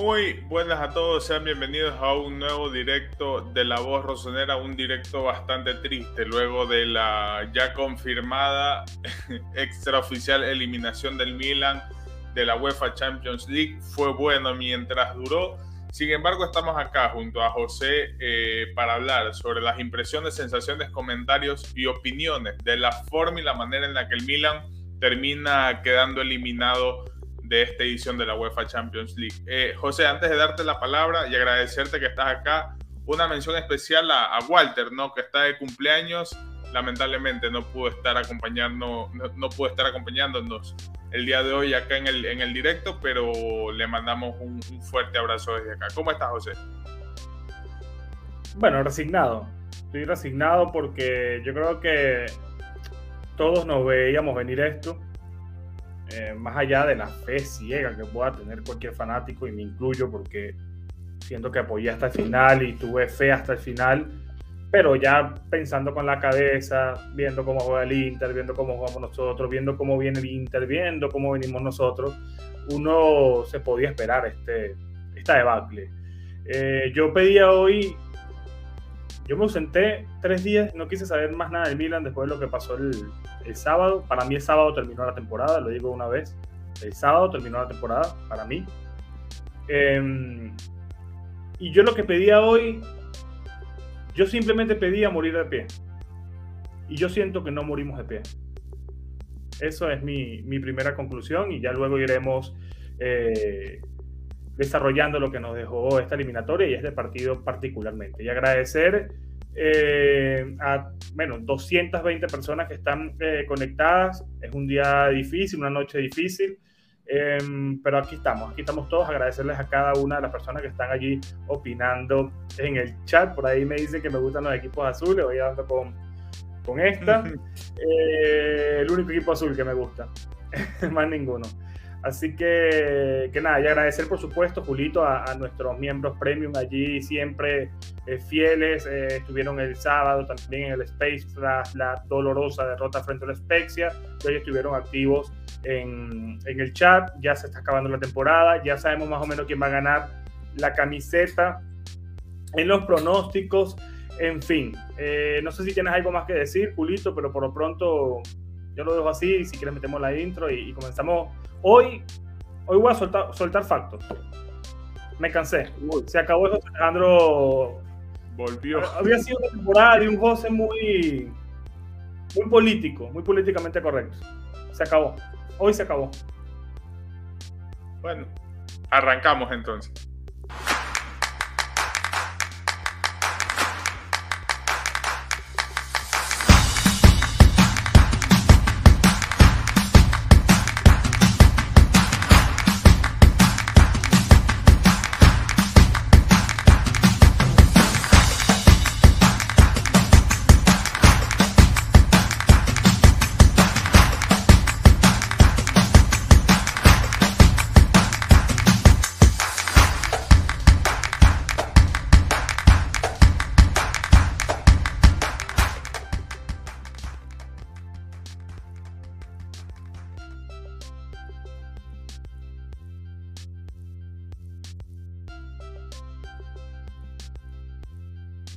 Muy buenas a todos, sean bienvenidos a un nuevo directo de La Voz Rosonera, un directo bastante triste luego de la ya confirmada extraoficial eliminación del Milan de la UEFA Champions League. Fue bueno mientras duró. Sin embargo, estamos acá junto a José eh, para hablar sobre las impresiones, sensaciones, comentarios y opiniones de la forma y la manera en la que el Milan termina quedando eliminado de esta edición de la UEFA Champions League. Eh, José, antes de darte la palabra y agradecerte que estás acá, una mención especial a, Walter, ¿no? que está de cumpleaños. Lamentablemente no pudo estar acompañando, no, pudo estar acompañándonos el día de hoy acá en el, en el directo, pero le mandamos un, un fuerte abrazo desde acá. ¿Cómo estás, José? Bueno, resignado. Estoy resignado porque yo creo que todos nos veíamos venir esto eh, más allá de la fe ciega que pueda tener cualquier fanático, y me incluyo porque siento que apoyé hasta el final y tuve fe hasta el final, pero ya pensando con la cabeza, viendo cómo juega el Inter, viendo cómo jugamos nosotros, viendo cómo viene el Inter, viendo cómo venimos nosotros, uno se podía esperar este, esta debacle. Eh, yo pedía hoy, yo me ausenté tres días, no quise saber más nada del Milan después de lo que pasó el, sábado. Para mí el sábado terminó la temporada, lo digo una vez. El sábado terminó la temporada, para mí. Em, y yo lo que pedía hoy, yo simplemente pedía morir de pie. Y yo siento que no morimos de pie. Eso es mi, mi primera conclusión y ya luego iremos eh, desarrollando lo que nos dejó esta eliminatoria y este partido particularmente. Y agradecer eh, a bueno, 220 personas que están eh, conectadas. Es un día difícil, una noche difícil, em, pero aquí estamos, aquí estamos todos. Agradecerles a cada una de las personas que están allí opinando en el chat. Por ahí me dicen que me gustan los equipos azules, voy dando con, con esta. Eh, el único equipo azul que me gusta, más ninguno. Así que, nada, y agradecer por supuesto, Julito, a, nuestros miembros premium allí siempre eh, fieles. Eh, estuvieron el sábado también en el Space tras la dolorosa derrota frente a la Spezia. Ellos estuvieron activos en, en, el chat. Ya se está acabando la temporada. Ya sabemos más o menos quién va a ganar la camiseta en los pronósticos. En fin, eh, no sé si tienes algo más que decir, Julito, pero por lo pronto yo lo dejo así. Si quieres, metemos la intro y, y comenzamos Hoy, hoy voy a soltar, soltar factos. Me cansé. Se acabó eso. Alejandro. Volvió. Había sido una temporada de un José muy, muy político, muy políticamente correcto. Se acabó. Hoy se acabó. Bueno, arrancamos entonces.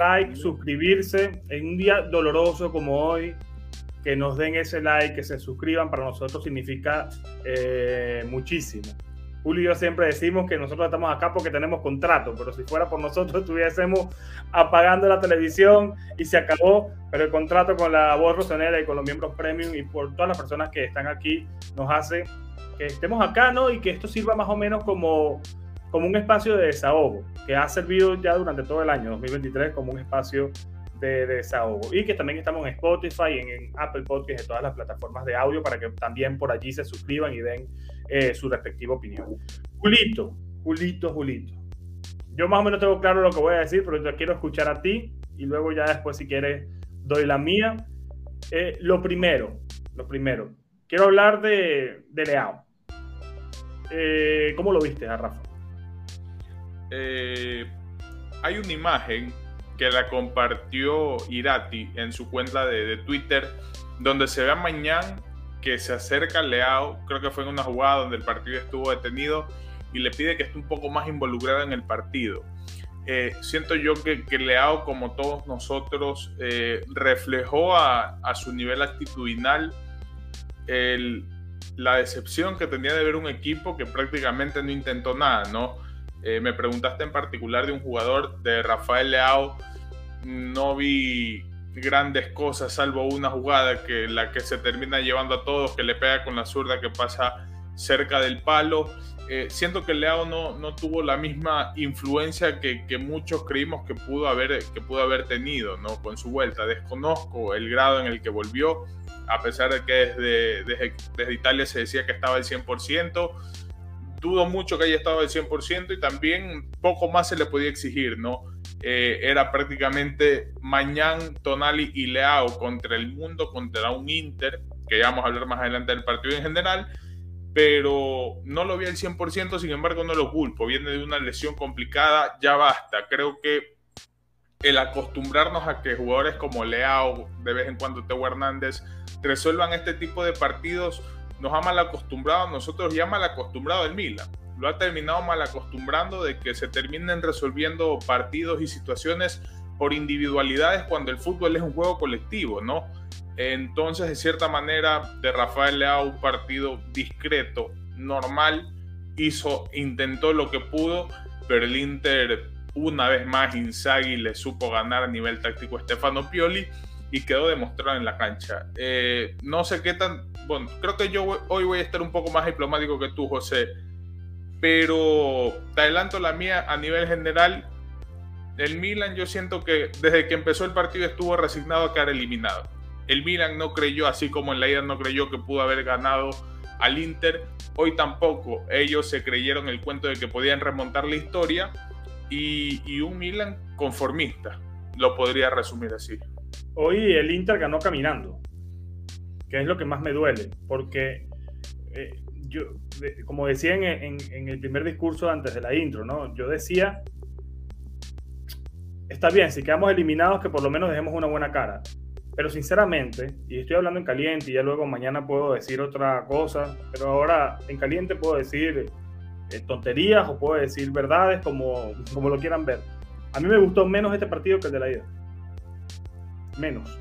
Like, suscribirse en un día doloroso como hoy, que nos den ese like, que se suscriban, para nosotros significa eh, muchísimo. Julio y yo siempre decimos que nosotros estamos acá porque tenemos contrato, pero si fuera por nosotros estuviésemos apagando la televisión y se acabó, pero el contrato con la voz rosonera y con los miembros premium y por todas las personas que están aquí nos hace que estemos acá, ¿no? Y que esto sirva más o menos como como un espacio de desahogo, que ha servido ya durante todo el año 2023 como un espacio de, desahogo. Y que también estamos en Spotify, en, Apple Podcasts, en todas las plataformas de audio para que también por allí se suscriban y den eh, su respectiva opinión. Julito, Julito, Julito. Yo más o menos tengo claro lo que voy a decir, pero yo quiero escuchar a ti y luego ya después, si quieres, doy la mía. Eh, lo primero, lo primero, quiero hablar de, de Leao. Eh, ¿Cómo lo viste, a Rafa? Eh, hay una imagen que la compartió Irati en su cuenta de, Twitter, donde se ve a Mañán que se acerca a Leao, creo que fue en una jugada donde el partido estuvo detenido, y le pide que esté un poco más involucrada en el partido. Eh, siento yo que, Leao, como todos nosotros, eh, reflejó a, su nivel actitudinal la decepción que tenía de ver un equipo que prácticamente no intentó nada, ¿no? Eh, me preguntaste en particular de un jugador de Rafael Leao, no vi grandes cosas, salvo una jugada que la que se termina llevando a todos, que le pega con la zurda que pasa cerca del palo. Eh, siento que Leao no, no tuvo la misma influencia que, que, muchos creímos que pudo, haber, que pudo haber tenido ¿no? con su vuelta. Desconozco el grado en el que volvió, a pesar de que desde, desde, desde Italia se decía que estaba al 100%. Dudo mucho que haya estado al 100% y también poco más se le podía exigir, ¿no? Eh, era prácticamente Mañán, Tonali y Leao contra el mundo, contra un Inter, que ya vamos a hablar más adelante del partido en general, pero no lo vi al 100%, sin embargo no lo culpo, viene de una lesión complicada, ya basta, creo que el acostumbrarnos a que jugadores como Leao, de vez en cuando Teo Hernández, resuelvan este tipo de partidos, nos ha mal acostumbrado, nosotros ya mal acostumbrado el Milan, lo ha terminado mal acostumbrando de que se terminen resolviendo partidos y situaciones por individualidades cuando el fútbol es un juego colectivo, ¿no? Entonces, de cierta manera, de Rafael Leao un partido discreto, normal, hizo, intentó lo que pudo, pero el Inter, una vez más, Inzaghi le supo ganar a nivel táctico a Stefano Pioli y quedó demostrado en la cancha. Eh, no sé qué tan, bueno, creo que yo hoy voy a estar un poco más diplomático que tú, José, pero te adelanto la mía a nivel general. El Milan yo siento que desde que empezó el partido estuvo resignado a quedar eliminado el Milan no creyó, así como en la ida no creyó que pudo haber ganado al Inter. Hoy tampoco. Ellos se creyeron el cuento de que podían remontar la historia y, un Milan conformista. Lo podría resumir así. Hoy el Inter ganó caminando, que es lo que más me duele, porque eh, yo, como decía en, en, el primer discurso antes de la intro, ¿no? Yo decía, está bien, si quedamos eliminados, que por lo menos dejemos una buena cara. Pero sinceramente, y estoy hablando en caliente y ya luego mañana puedo decir otra cosa, pero ahora en caliente puedo decir eh, tonterías o puedo decir verdades como, como lo quieran ver. A mí me gustó menos este partido que el de la ida. Menos.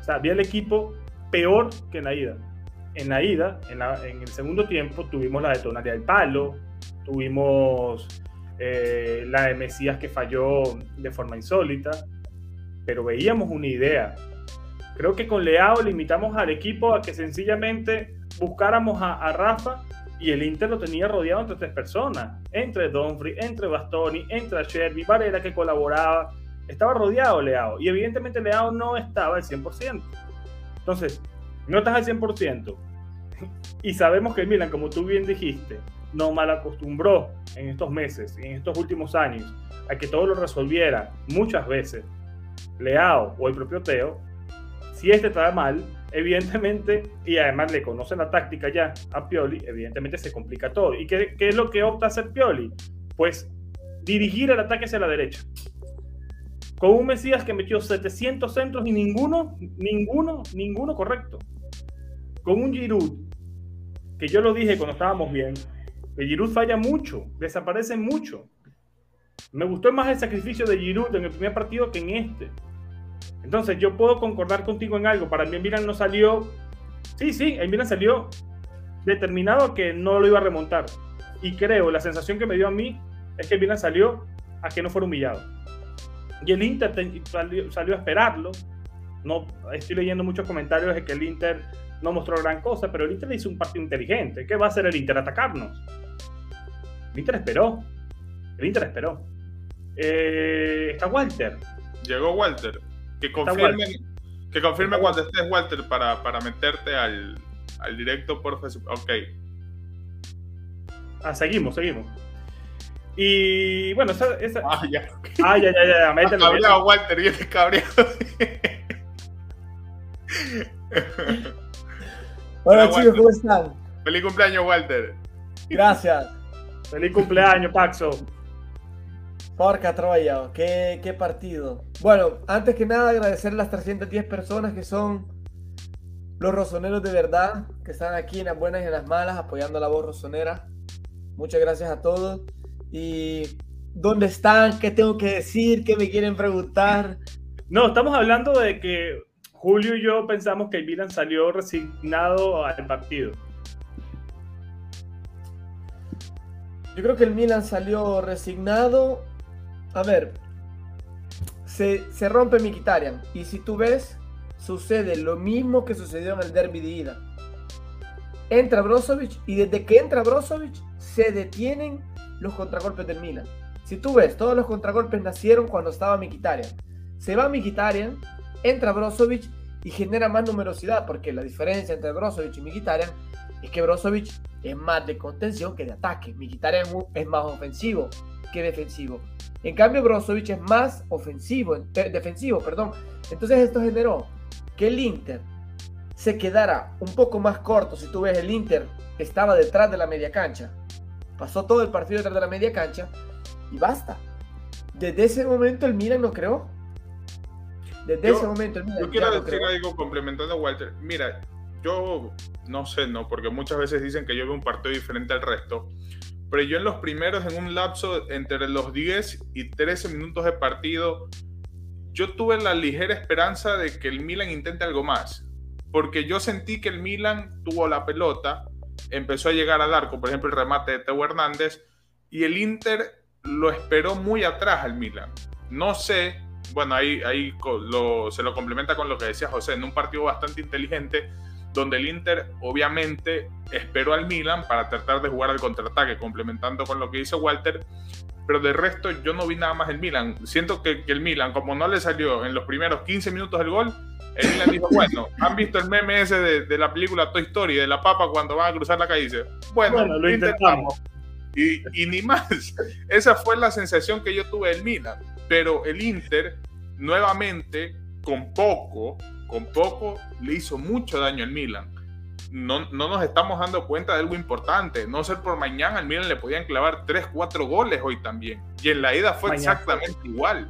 O sea, vi el equipo peor que en la ida. En la ida, en, el segundo tiempo, tuvimos la detonaria del palo, tuvimos eh, la de Mesías que falló de forma insólita pero veíamos una idea. Creo que con Leao limitamos al equipo a que sencillamente buscáramos a, Rafa y el Inter lo tenía rodeado entre tres personas, entre Donfrey, entre Bastoni, entre Sherby, Varela que colaboraba, estaba rodeado Leao y evidentemente Leao no estaba al 100%. Entonces, no estás al 100% y sabemos que Milan, como tú bien dijiste, no mal acostumbró en estos meses, en estos últimos años, a que todo lo resolviera muchas veces Leao o el propio Teo, si este está mal, evidentemente, y además le conoce la táctica ya a Pioli, evidentemente se complica todo. ¿Y qué, qué es lo que opta hacer Pioli? Pues dirigir el ataque hacia la derecha. Con un Mesías que metió 700 centros y ninguno, ninguno, ninguno correcto. Con un Giroud, que yo lo dije cuando estábamos bien, que Giroud falla mucho, desaparece mucho. Me gustó más el sacrificio de Giroud en el primer partido que en este. Entonces yo puedo concordar contigo en algo. Para mí el Milan no salió... Sí, sí, el Milan salió determinado que no lo iba a remontar. Y creo, la sensación que me dio a mí es que el Milan salió a que no fuera humillado. Y el Inter salió, a esperarlo. No, estoy leyendo muchos comentarios de que el Inter no mostró gran cosa, pero el Inter hizo un partido inteligente. ¿Qué va a hacer el Inter? Atacarnos. El Inter esperó. El Inter esperó. Eh, está Walter. Llegó Walter. Que confirme, que confirme cuando estés Walter para, para meterte al, al directo, por favor. Ok. Ah, seguimos, seguimos. Y bueno, esa. esa... Ah, ya. Ah, ya, ya, ya. Mételo, cabreado, Walter, y este cabreado. Hola, chicos, ¿cómo están? Feliz cumpleaños, Walter. Gracias. Feliz cumpleaños, Paxo. Porca Troya, qué, qué partido. Bueno, antes que nada agradecer a las 310 personas que son los rosoneros de verdad, que están aquí en las buenas y en las malas apoyando a la voz rosonera. Muchas gracias a todos. Y ¿dónde están? ¿Qué tengo que decir? ¿Qué me quieren preguntar? No, estamos hablando de que Julio y yo pensamos que el Milan salió resignado al partido. Yo creo que el Milan salió resignado. A ver, se, se rompe Mkhitaryan. Y si tú ves, sucede lo mismo que sucedió en el derby de ida. Entra Brozovic y desde que entra Brozovic se detienen los contragolpes del Milan. Si tú ves, todos los contragolpes nacieron cuando estaba Mkhitaryan. Se va Mkhitaryan, entra Brozovic y genera más numerosidad, porque la diferencia entre Brozovic y Mkhitaryan es que Brozovic es más de contención que de ataque. Mkhitaryan es más ofensivo que defensivo. En cambio, Brozovic es más ofensivo, defensivo, perdón. Entonces esto generó que el Inter se quedara un poco más corto. Si tú ves, el Inter estaba detrás de la media cancha. Pasó todo el partido detrás de la media cancha y basta. Desde ese momento el Milan no creó. Desde ese momento el Milan Yo quiero decir algo complementando a Walter. Mira, yo no sé, ¿no? Porque muchas veces dicen que yo veo un partido diferente al resto. Pero yo en los primeros, en un lapso entre los 10 y 13 minutos de partido, yo tuve la ligera esperanza de que el Milan intente algo más. Porque yo sentí que el Milan tuvo la pelota, empezó a llegar al arco, por ejemplo, el remate de Teo Hernández, y el Inter lo esperó muy atrás al Milan. No sé, bueno, ahí, ahí se lo complementa con lo que decía José, en un partido bastante inteligente, donde el Inter obviamente esperó al Milan para tratar de jugar al contraataque, complementando con lo que dice Walter, pero de resto yo no vi nada más el Milan. Siento que, el Milan, como no le salió en los primeros 15 minutos el gol, el Milan dijo, bueno, ¿han visto el meme ese de, la película Toy Story, de la papa cuando van a cruzar la calle? dice, bueno, lo intentamos. Y, y, ni más. Esa fue la sensación que yo tuve del Milan. Pero el Inter, nuevamente, con poco, con poco le hizo mucho daño al Milan. No, no, nos estamos dando cuenta de algo importante. No ser por mañana, al Milan le podían clavar 3, 4 goles hoy también. Y en la ida fue exactamente igual.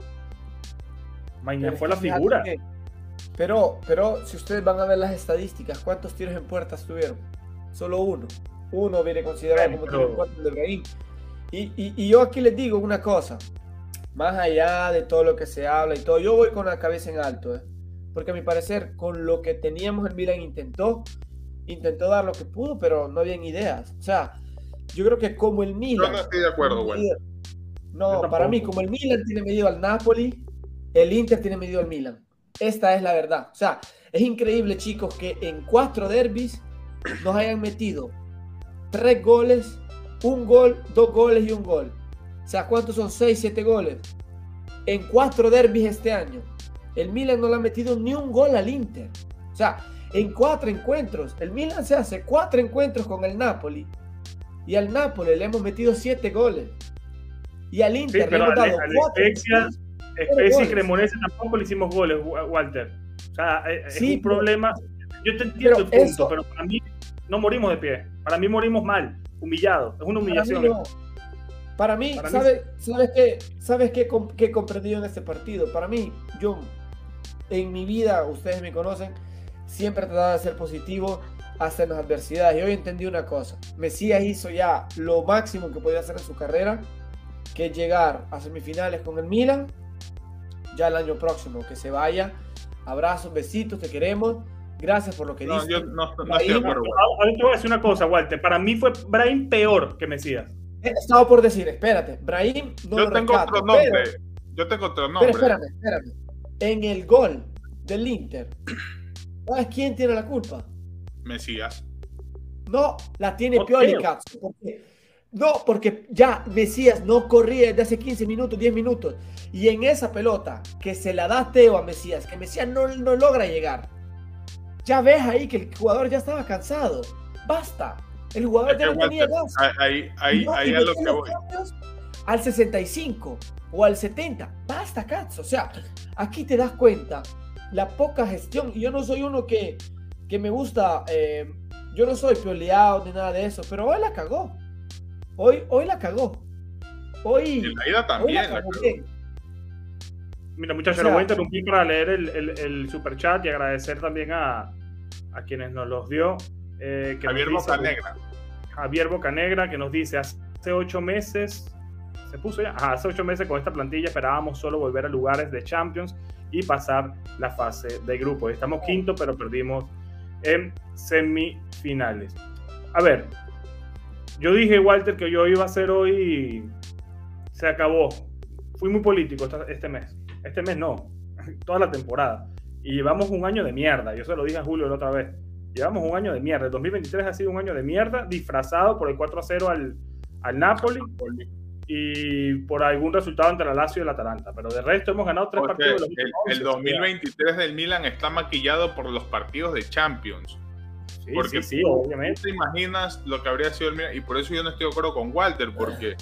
Mañana fue la figura. pero, pero si ustedes van a ver las estadísticas, ¿cuántos tiros en puertas tuvieron? Solo uno. Uno viene considerado como tiro en puertas de Brahim. Y, y, y yo aquí les digo una cosa. Más allá de todo lo que se habla y todo, yo voy con la cabeza en alto. ¿eh? porque a mi parecer con lo que teníamos el Milan intentó, intentó dar lo que pudo, pero no habían ideas. O sea, yo creo que como el Milan... Yo no estoy de acuerdo, güey. No, para mí, como el Milan tiene medido al Napoli, el Inter tiene medido al Milan. Esta es la verdad. O sea, es increíble, chicos, que en cuatro derbis nos hayan metido tres goles, un gol, dos goles y un gol. O sea, ¿cuántos son? Seis, siete goles. En cuatro derbis este año el Milan no le ha metido ni un gol al Inter. O sea, en cuatro encuentros, el Milan se hace cuatro encuentros con el Napoli y al Napoli le hemos metido siete goles. Y al Inter le hemos dado cuatro. Especia y Cremonese tampoco le hicimos goles, Walter. O sea, eh, es un problema. Yo te entiendo el punto, pero para mí no morimos de pie. Para mí morimos mal, humillados. Es una humillación. Para mí, ¿sabes, ¿sabes, qué, ¿sabes qué, qué he comprendido en este partido? Para mí, yo en mi vida, ustedes me conocen, siempre he tratado de ser positivo hasta en las adversidades. Y hoy entendí una cosa. Mesías hizo ya lo máximo que podía hacer en su carrera, que es llegar a semifinales con el Milan, ya el año próximo, que se vaya. Abrazos, besitos, te queremos. Gracias por lo que no, Yo no, estoy de acuerdo. Ahora te voy a decir una cosa, Walter. Para mí fue Brahim peor que Mesías. Estaba por decir, espérate, Brahim no Yo tengo otro nombre. Yo tengo otro nombre. Pero espérame, espérame en el gol del Inter, ¿sabes quién tiene la culpa? Mesías. No, la tiene Pioli, no, porque ya Mesías no corría desde hace 15 minutos, 10 minutos. Y en esa pelota que se la da Teo a Mesías, que Mesías no, no logra llegar, ya ves ahí que el jugador ya estaba cansado. Basta. El jugador ya no tenía gas. Ahí, ahí, ahí lo que voy. Al 65 o al 70. Basta, Katz. O sea, aquí te das cuenta la poca gestión. Y yo no soy uno que, que me gusta, eh, yo no soy pioleado ni nada de eso, pero hoy la cagó. Hoy, hoy la cagó. Hoy. En la ida también la, cagó. Mira, muchachos, lo voy a interrumpir para leer el, el, el super chat y agradecer también a, quienes nos los dio. Eh, Javier Bocanegra. Javier Bocanegra, que nos dice: hace ocho meses, se puso ya, hace ocho meses con esta plantilla esperábamos solo volver a lugares de Champions y pasar la fase de grupos. Estamos quinto, pero perdimos en semifinales. A ver, yo dije, Walter, que yo iba a hacer hoy, se acabó. Fui muy político este mes. Este mes no, toda la temporada. Y llevamos un año de mierda. Yo se lo dije a Julio la otra vez. Llevamos un año de mierda. El 2023 ha sido un año de mierda, disfrazado por el 4 a 0 al, al Napoli y por algún resultado entre la Lazio y el Atalanta. Pero de resto hemos ganado tres partidos. el, el 2023 del Milan está maquillado por los partidos de Champions. Sí, porque sí, obviamente. te imaginas lo que habría sido el Milan. Y por eso yo no estoy de acuerdo con Walter, porque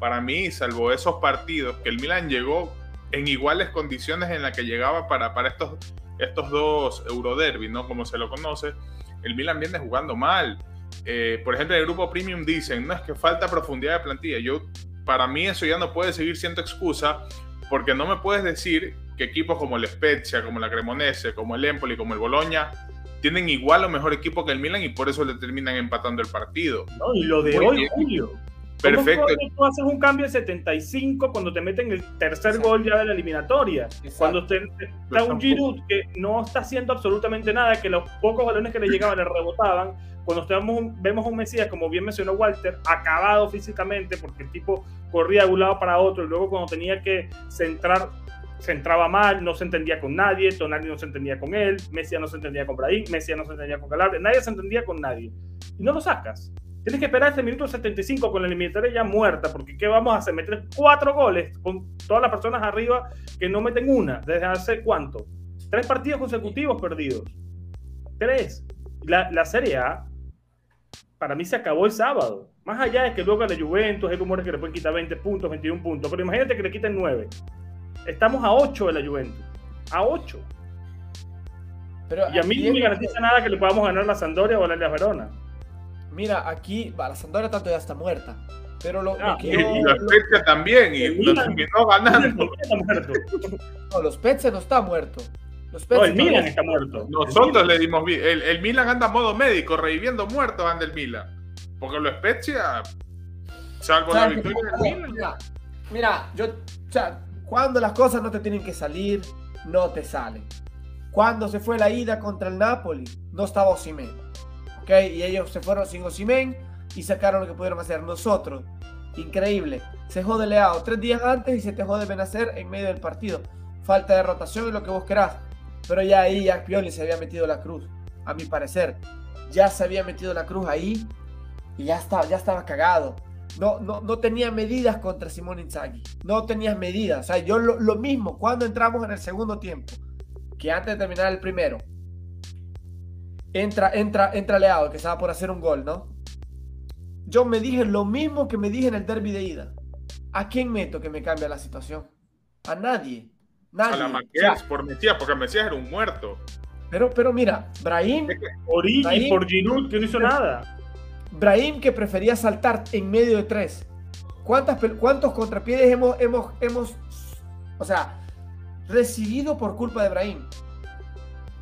para mí, salvo esos partidos, que el Milan llegó en iguales condiciones en las que llegaba para, para estos, estos dos Euroderby, ¿no? Como se lo conoce, el Milan viene jugando mal. Eh, por ejemplo, en el grupo Premium dicen, no es que falta profundidad de plantilla. Yo para mí eso ya no puede seguir siendo excusa porque no me puedes decir que equipos como el Spezia, como la Cremonese, como el Empoli, como el Bologna tienen igual o mejor equipo que el Milan y por eso le terminan empatando el partido. No, y lo de hoy, Julio. Perfecto. tú haces un cambio en 75 cuando te meten el tercer gol ya de la eliminatoria? Cuando te, está un Giroud que no está haciendo absolutamente nada, que los pocos balones que le llegaban le rebotaban cuando estamos, vemos a un Mesías, como bien mencionó Walter, acabado físicamente, porque el tipo corría de un lado para otro, y luego cuando tenía que centrar, centraba mal, no se entendía con nadie, Tonali no se entendía con él, Mesías no se entendía con Brahim, Mesías no se entendía con Calabria, nadie se entendía con nadie. Y no lo sacas. Tienes que esperar este minuto 75 con la eliminatoria ya muerta, porque ¿qué vamos a hacer? Meter cuatro goles con todas las personas arriba que no meten una. ¿Desde hace cuánto? Tres partidos consecutivos perdidos. Tres. La, la Serie A para mí se acabó el sábado. Más allá de que luego a la Juventus hay rumores que le pueden quitar 20 puntos, 21 puntos, pero imagínate que le quiten 9. Estamos a 8 de la Juventus. A 8. Pero y a mí no me garantiza nada que le podamos ganar la Sandoria o la Verona. Mira, aquí la Sandoria tanto ya está muerta. Pero lo, ah, y, los Spezia también, y lo terminó ganando. no, los Spezia no está muerto. No, el Milan está muerto. Nosotros le dimos bien. El, el, Milan anda a modo médico, reviviendo muertos anda el Milan. Porque lo Spezia, salvo la victoria del Milan. Mira, mira, yo, o sea, cuando las cosas no te tienen que salir, no te salen. Cuando se fue la ida contra el Napoli, no estaba Osimhen. Y ellos se fueron sin Osimen y sacaron lo que pudieron hacer. Nosotros, increíble, se jode Leao tres días antes y se te jode Benacer en medio del partido. Falta de rotación y lo que vos querás. Pero ya ahí ya Pioli se había metido la cruz, a mi parecer. Ya se había metido la cruz ahí y ya estaba, ya estaba cagado. No, no, no tenía medidas contra Simón Inzaghi. No tenías medidas. O sea, yo lo, lo mismo cuando entramos en el segundo tiempo, que antes de terminar el primero, entra, entra, entra Leao, que estaba por hacer un gol, ¿no? Yo me dije lo mismo que me dije en el derby de ida. ¿A quién meto que me cambie la situación? A nadie. Nadie. A la por Mesías, porque Mesías era un muerto. Pero, pero mira, Brahim. Origi por Giroud, que no hizo nada. Brahim que prefería saltar en medio de tres. ¿Cuántas, ¿Cuántos contrapiés hemos, hemos, hemos, o sea, recibido por culpa de Brahim?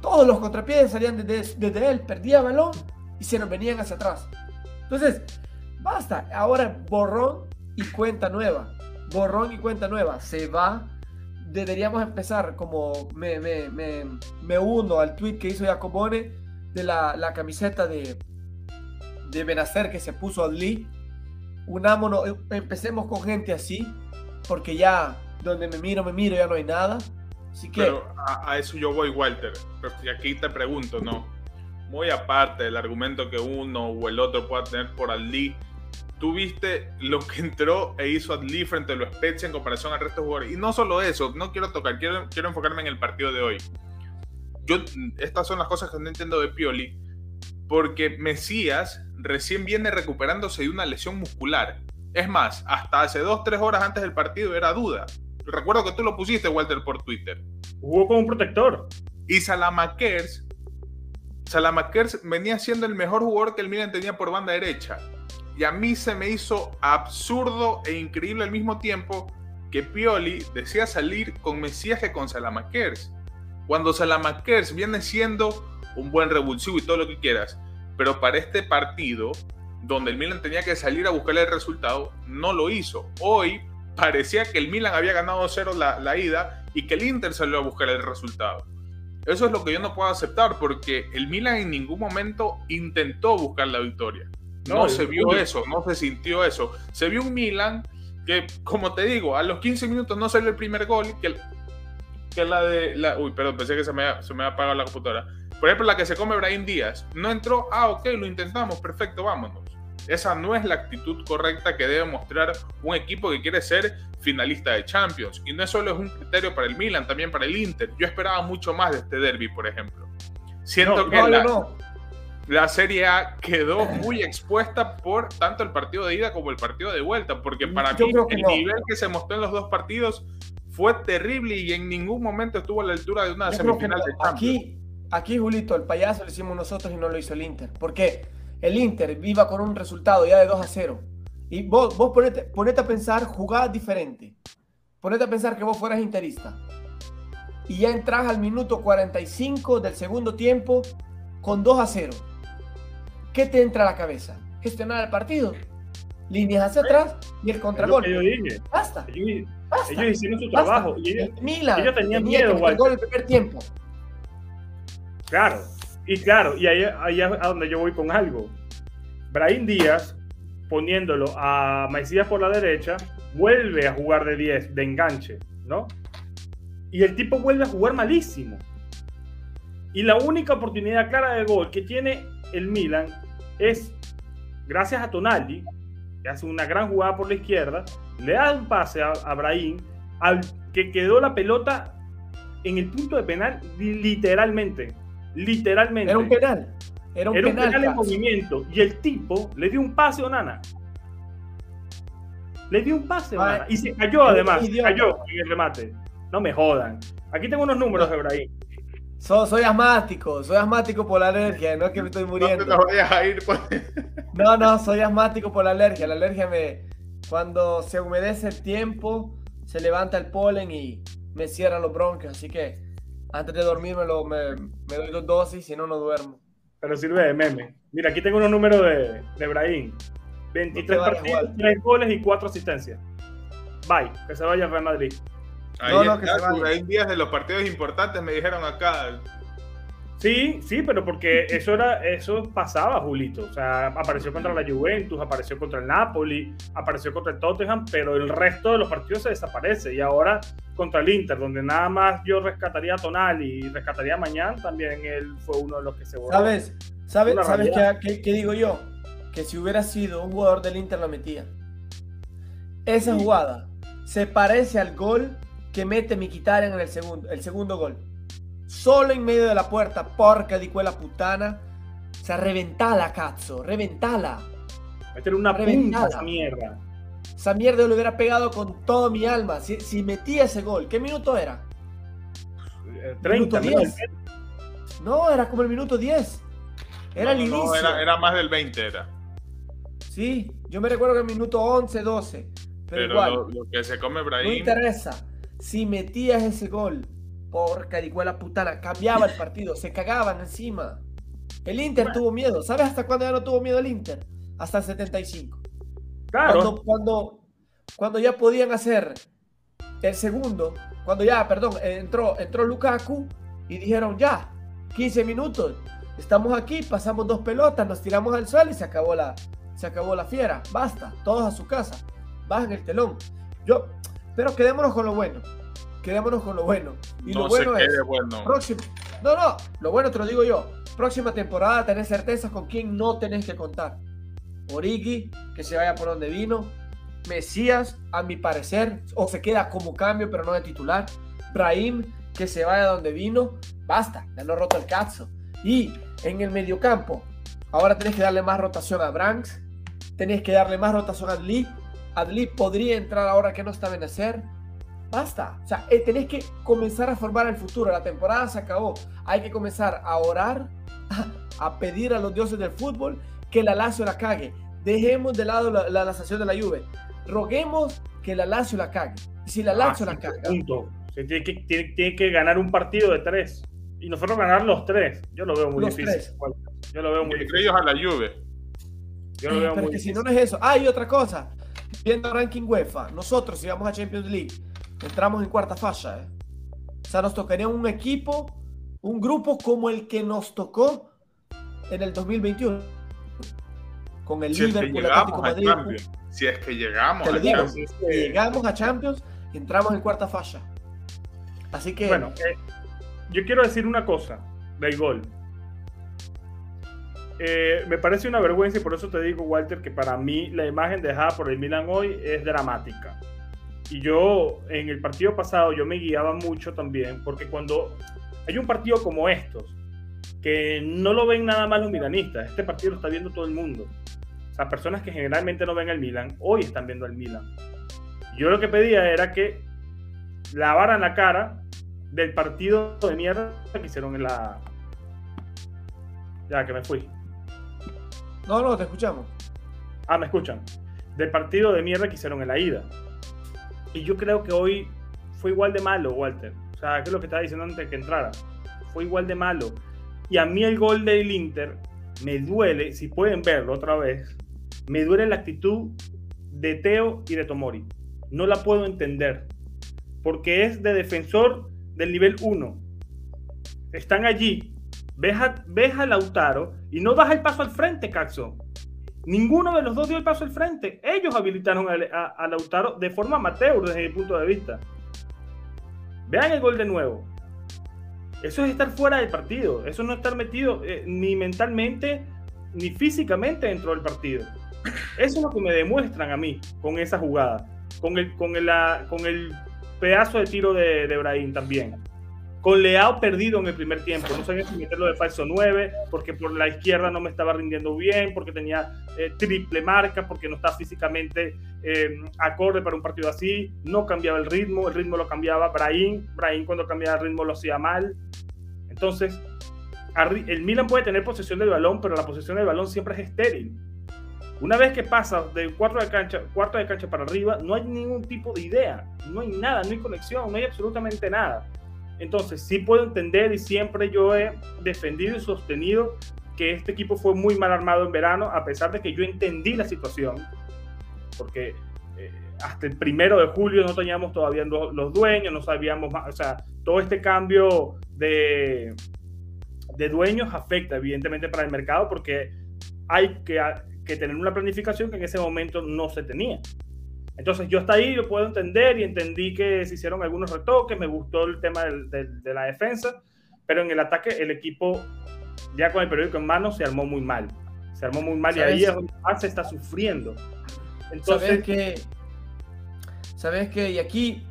Todos los contrapiés salían desde, él, perdía balón y se nos venían hacia atrás. Entonces, basta. Ahora borrón y cuenta nueva. Borrón y cuenta nueva. Se va. Deberíamos empezar como me, me, uno al tweet que hizo Jacobone de la, camiseta de, de Benacer que se puso al Lee. Unámonos, empecemos con gente así, porque ya donde me miro, me miro, ya no hay nada. Pero a, eso yo voy, Walter. Y aquí te pregunto, ¿no? Muy aparte del argumento que uno o el otro pueda tener por Ali, tú viste lo que entró e hizo Ali frente a los Spezia en comparación al resto de jugadores. Y no solo eso, no quiero tocar, quiero, quiero enfocarme en el partido de hoy. Yo, estas son las cosas que no entiendo de Pioli, porque Mesías recién viene recuperándose de una lesión muscular. Es más, hasta hace dos, tres horas antes del partido era duda. Recuerdo que tú lo pusiste, Walter, por Twitter. Jugó como un protector. Y Salamakers, Salamakers venía siendo el mejor jugador que el Milan tenía por banda derecha. Y a mí se me hizo absurdo e increíble al mismo tiempo que Pioli decía salir con Mesías que con Salamakers. Cuando Salamakers viene siendo un buen revulsivo y todo lo que quieras. Pero para este partido donde el Milan tenía que salir a buscar el resultado, no lo hizo. Hoy parecía que el Milan había ganado 0 la, la ida y que el Inter salió a buscar el resultado. Eso es lo que yo no puedo aceptar porque el Milan en ningún momento intentó buscar la victoria. No, se vio eso, no se sintió eso. Se vio un Milan que, como te digo, a los 15 minutos no salió el primer gol, que, que la de... La, uy, perdón, pensé que se me, se me había apagado la computadora. Por ejemplo, la que se come Brahim Díaz. No entró, ah, ok, lo intentamos, perfecto, vámonos. Esa no es la actitud correcta que debe mostrar un equipo que quiere ser finalista de Champions. Y no solo es un criterio para el Milan, también para el Inter. Yo esperaba mucho más de este derby, por ejemplo. Siento que la, la, Serie A quedó muy expuesta por tanto el partido de ida como el partido de vuelta, porque para mí el nivel que se mostró en los dos partidos fue terrible y en ningún momento estuvo a la altura de una semifinal de Champions. Aquí, aquí, Julito, el payaso lo hicimos nosotros y no lo hizo el Inter. ¿Por qué? el Inter viva con un resultado ya de 2 a 0. Y vos, vos ponete, ponete a pensar jugadas diferentes. Ponete a pensar que vos fueras interista. Y ya entras al minuto 45 del segundo tiempo con 2 a 0. ¿Qué te entra a la cabeza? Gestionar el partido. Líneas hacia atrás y el contragol. Basta. Ellos, ellos hicieron su trabajo. Y ellos, Milan ellos tenían miedo. Que el primer tiempo. Claro, y claro, y ahí, ahí es a donde yo voy con algo. Brahim Díaz, poniéndolo a Maicías por la derecha, vuelve a jugar de 10, de enganche, ¿no? Y el tipo vuelve a jugar malísimo. Y la única oportunidad clara de gol que tiene el Milan es gracias a Tonaldi, que hace una gran jugada por la izquierda, le da un pase a, a Brahim, al que quedó la pelota en el punto de penal literalmente. Literalmente. Era un penal. Era un, penal, en movimiento. Y el tipo le dio un pase a Onana. Le dio un pase a Onana. Y se cayó además. Se cayó en el remate. No me jodan. Aquí tengo unos números, Ebrahim. soy asmático, soy asmático por la alergia, no es que me estoy muriendo. No, a ir, pues. no, no, soy asmático por la alergia. La alergia me. Cuando se humedece el tiempo, se levanta el polen y me cierra los bronquios. Así que antes de dormir me, lo, me, me doy dos dosis, si no, no duermo. Pero sirve de meme. Mira, aquí tengo unos números de, de Brahim. 23 partidos, 3 goles y 4 asistencias. Bye, que se vaya al Real Madrid. Ahí no, no, que se vaya. días de los partidos importantes me dijeron acá. Sí, sí, pero porque eso era, eso pasaba, Julito. O sea, apareció contra la Juventus, apareció contra el Napoli, apareció contra el Tottenham, pero el resto de los partidos se desaparece. Y ahora contra el Inter, donde nada más yo rescataría a Tonal y rescataría a Mañán, también él fue uno de los que se borró. ¿Sabes? ¿Sabes, ¿sabes qué, qué, digo yo? Que si hubiera sido un jugador del Inter la metía. Esa jugada se parece al gol que mete Miquitarian en el segundo, el segundo gol solo en medio de la puerta, porca di quella puttana. O sea, reventala, cazzo, reventala. Meter una punta esa mierda. Esa mierda lo hubiera pegado con todo mi alma. Si, metía ese gol, ¿qué minuto era? 30, minuto 10. No, era como el minuto 10. Era el inicio. No, era, más del 20, era. Sí, yo me recuerdo que el minuto 11, 12. Pero, igual, lo, que se come Brahim. No interesa. Si metías ese gol por caricuela putana, cambiaba el partido, se cagaban encima. El Inter tuvo miedo. ¿Sabes hasta cuándo ya no tuvo miedo el Inter? Hasta el 75. Claro. Cuando, cuando, ya podían hacer el segundo, cuando ya, perdón, entró, entró Lukaku y dijeron ya, 15 minutos, estamos aquí, pasamos dos pelotas, nos tiramos al suelo y se acabó la, se acabó la fiera. Basta, todos a su casa, bajan el telón. Yo, pero quedémonos con lo bueno quedémonos con lo bueno. Y lo bueno es. Próximo, no, no, lo bueno te lo digo yo. Próxima temporada tenés certezas con quién no tenés que contar. Origi, que se vaya por donde vino. Mesías, a mi parecer, o se queda como cambio, pero no de titular. Brahim, que se vaya donde vino. Basta, ya no roto el cazo. Y en el mediocampo, ahora tenés que darle más rotación a Branks. Tenés que darle más rotación a Adli. Adli podría entrar ahora que no está en hacer Basta. O sea, eh, tenés que comenzar a formar el futuro. La temporada se acabó. Hay que comenzar a orar, a, pedir a los dioses del fútbol que la Lazio la cague. Dejemos de lado la, la, de la Juve. Roguemos que la Lazio la cague. Si la Lazio la caga. Punto. tiene, que, tiene, que ganar un partido de tres. Y nosotros ganar los tres. Yo lo veo muy difícil. Yo lo veo muy difícil. ellos a la Juve. Yo lo veo Pero que si no, no es eso. Ah, y otra cosa. Viendo ranking UEFA, nosotros si vamos a Champions League, entramos en cuarta fase. ¿eh? O sea, nos tocaría un equipo, un grupo como el que nos tocó en el 2021. Con el Liverpool, Atlético Madrid. Si es que llegamos a Champions. Si llegamos a Champions, entramos en cuarta fase. Así que. Bueno, eh, yo quiero decir una cosa del gol. Eh, me parece una vergüenza y por eso te digo, Walter, que para mí la imagen dejada por el Milan hoy es dramática. Y yo en el partido pasado yo me guiaba mucho también, porque cuando hay un partido como estos, que no lo ven nada más los milanistas, este partido lo está viendo todo el mundo. O sea, personas que generalmente no ven el Milan, hoy están viendo el Milan. Yo lo que pedía era que lavaran la cara del partido de mierda que hicieron en la... Ya, que me fui. No, no, te escuchamos. Ah, me escuchan. Del partido de mierda que hicieron en la ida. Y yo creo que hoy fue igual de malo, Walter. O sea, que es lo que estaba diciendo antes de que entrara. Fue igual de malo. Y a mí el gol del Inter me duele, si pueden verlo otra vez, me duele la actitud de Teo y de Tomori. No la puedo entender. Porque es de defensor del nivel 1. Están allí ves a, Lautaro y no das el paso al frente, Caxo. Ninguno de los dos dio el paso al frente. Ellos habilitaron a, Lautaro de forma amateur desde mi punto de vista. Vean el gol de nuevo. Eso es estar fuera del partido. Eso no es estar metido eh, ni mentalmente ni físicamente dentro del partido. Eso es lo que me demuestran a mí con esa jugada. Con el, con el, con el pedazo de tiro de, de también con Leao perdido en el primer tiempo. No sabía si meterlo de falso 9, porque por la izquierda no me estaba rindiendo bien, porque tenía eh, triple marca, porque no estaba físicamente eh, acorde para un partido así. No cambiaba el ritmo, el ritmo lo cambiaba Brahim. Brahim cuando cambiaba el ritmo lo hacía mal. Entonces, el Milan puede tener posesión del balón, pero la posesión del balón siempre es estéril. Una vez que pasa de cuarto de cancha para arriba, no hay ningún tipo de idea, no hay nada, no hay conexión, no hay absolutamente nada. Entonces, sí puedo entender y siempre yo he defendido y sostenido que este equipo fue muy mal armado en verano, a pesar de que yo entendí la situación, porque eh, hasta el primero de julio no teníamos todavía los, dueños, no sabíamos más, o sea, todo este cambio de, de dueños afecta evidentemente para el mercado porque hay que, que tener una planificación que en ese momento no se tenía. Entonces yo hasta ahí lo puedo entender y entendí que se hicieron algunos retoques, me gustó el tema de la defensa, pero en el ataque el equipo ya con el periódico en mano se armó muy mal. Se armó muy mal y ahí es donde se está sufriendo. Entonces, ¿Sabes que ¿Sabes qué? Y aquí,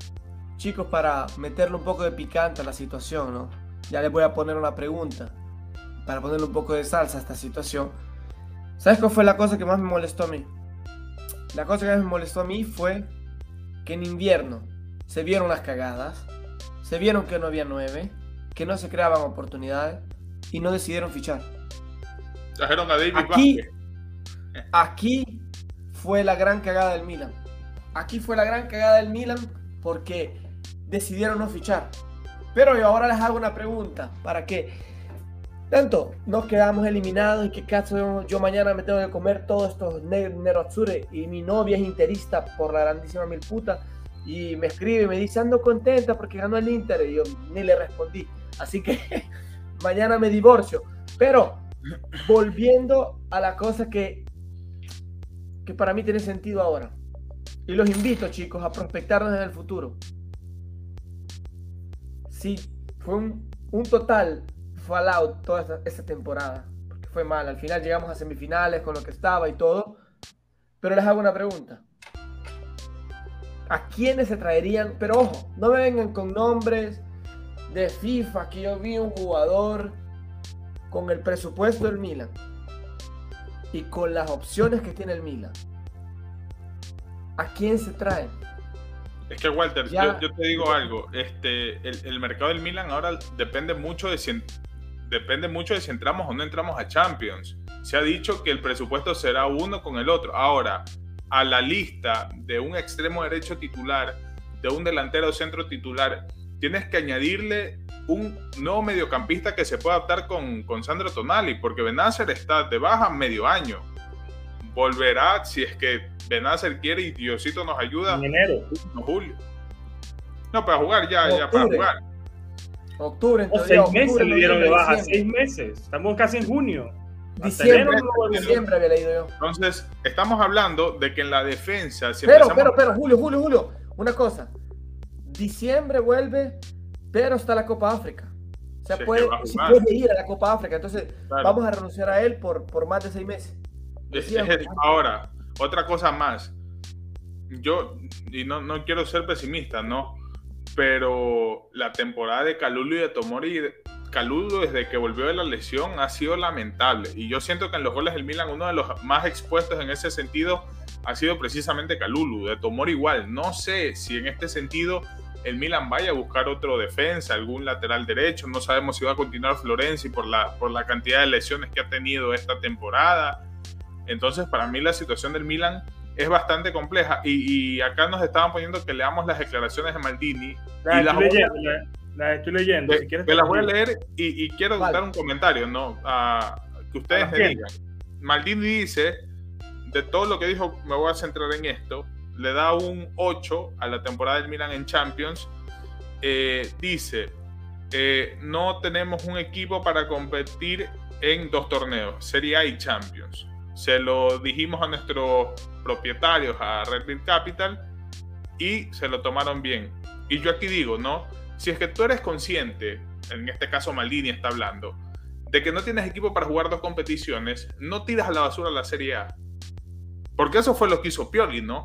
chicos, para meterle un poco de picante a la situación, ¿no? Ya les voy a poner una pregunta para ponerle un poco de salsa a esta situación. ¿Sabes cuál fue la cosa que más me molestó a mí? La cosa que me molestó a mí fue que en invierno se vieron las cagadas, se vieron que no había nueve, que no se creaban oportunidades y no decidieron fichar. Trajeron a David aquí, aquí fue la gran cagada del Milan. Aquí fue la gran cagada del Milan porque decidieron no fichar. Pero yo ahora les hago una pregunta para que tanto nos quedamos eliminados y que caso yo mañana me tengo que comer todos estos Nero y mi novia es interista por la grandísima mil puta y me escribe y me dice ando contenta porque ganó el Inter y yo ni le respondí. Así que mañana me divorcio. Pero volviendo a la cosa que, que para mí tiene sentido ahora. Y los invito chicos a prospectarnos en el futuro. Si fue un, un total Fallout toda esta, temporada. Porque fue mal. Al final llegamos a semifinales con lo que estaba y todo. Pero les hago una pregunta. ¿A quiénes se traerían? Pero ojo, no me vengan con nombres de FIFA, que yo vi un jugador con el presupuesto del Milan y con las opciones que tiene el Milan. ¿A quién se trae? Es que Walter, yo, te digo algo, este, el, el, mercado del Milan ahora depende mucho de si, depende mucho de si entramos o no entramos a Champions. Se ha dicho que el presupuesto será uno con el otro. Ahora, a la lista de un extremo derecho titular, de un delantero centro titular, tienes que añadirle un nuevo mediocampista que se pueda adaptar con, con Sandro Tonali, porque Benacer está de baja medio año. volverá si es que Benacer quiere y Diosito nos ayuda. En enero. En julio. No, para jugar ya, ya para jugar. Octubre, o seis meses le dieron de baja, seis meses. Estamos casi en junio. Diciembre, diciembre había leído yo. Entonces, estamos hablando de que en la defensa. Si pero, pero, pero, Julio, Julio, Julio, una cosa. Diciembre vuelve, pero está la Copa África. O sea, puede, si puede ir a la Copa África. Entonces, vamos a renunciar a él por, por más de seis meses. ahora, otra cosa más. Yo, y no, no quiero ser pesimista, ¿no? Pero la temporada de Calulu y de Tomori Caludo desde que volvió de la lesión ha sido lamentable y yo siento que en los goles del Milan uno de los más expuestos en ese sentido ha sido precisamente Calulu, de Tomor igual. No sé si en este sentido el Milan vaya a buscar otro defensa, algún lateral derecho, no sabemos si va a continuar Florenzi por la, por la cantidad de lesiones que ha tenido esta temporada. Entonces para mí la situación del Milan es bastante compleja y, acá nos estaban poniendo que leamos las declaraciones de Maldini. y las las estoy leyendo. Si me las voy a leer y, quiero dar un comentario, ¿no? que ustedes me digan. Maldini dice, de todo lo que dijo, me voy a centrar en esto. Le da un 8 a la temporada del Milan en Champions. Eh, dice, eh, no tenemos un equipo para competir en dos torneos, Serie A y Champions. Se lo dijimos a nuestros propietarios, a Red Bull Capital, y se lo tomaron bien. Y yo aquí digo, ¿no? si es que tú eres consciente, en este caso Maldini está hablando, de que no tienes equipo para jugar dos competiciones, no tiras a la basura la Serie A. Porque eso fue lo que hizo Pioli, ¿no?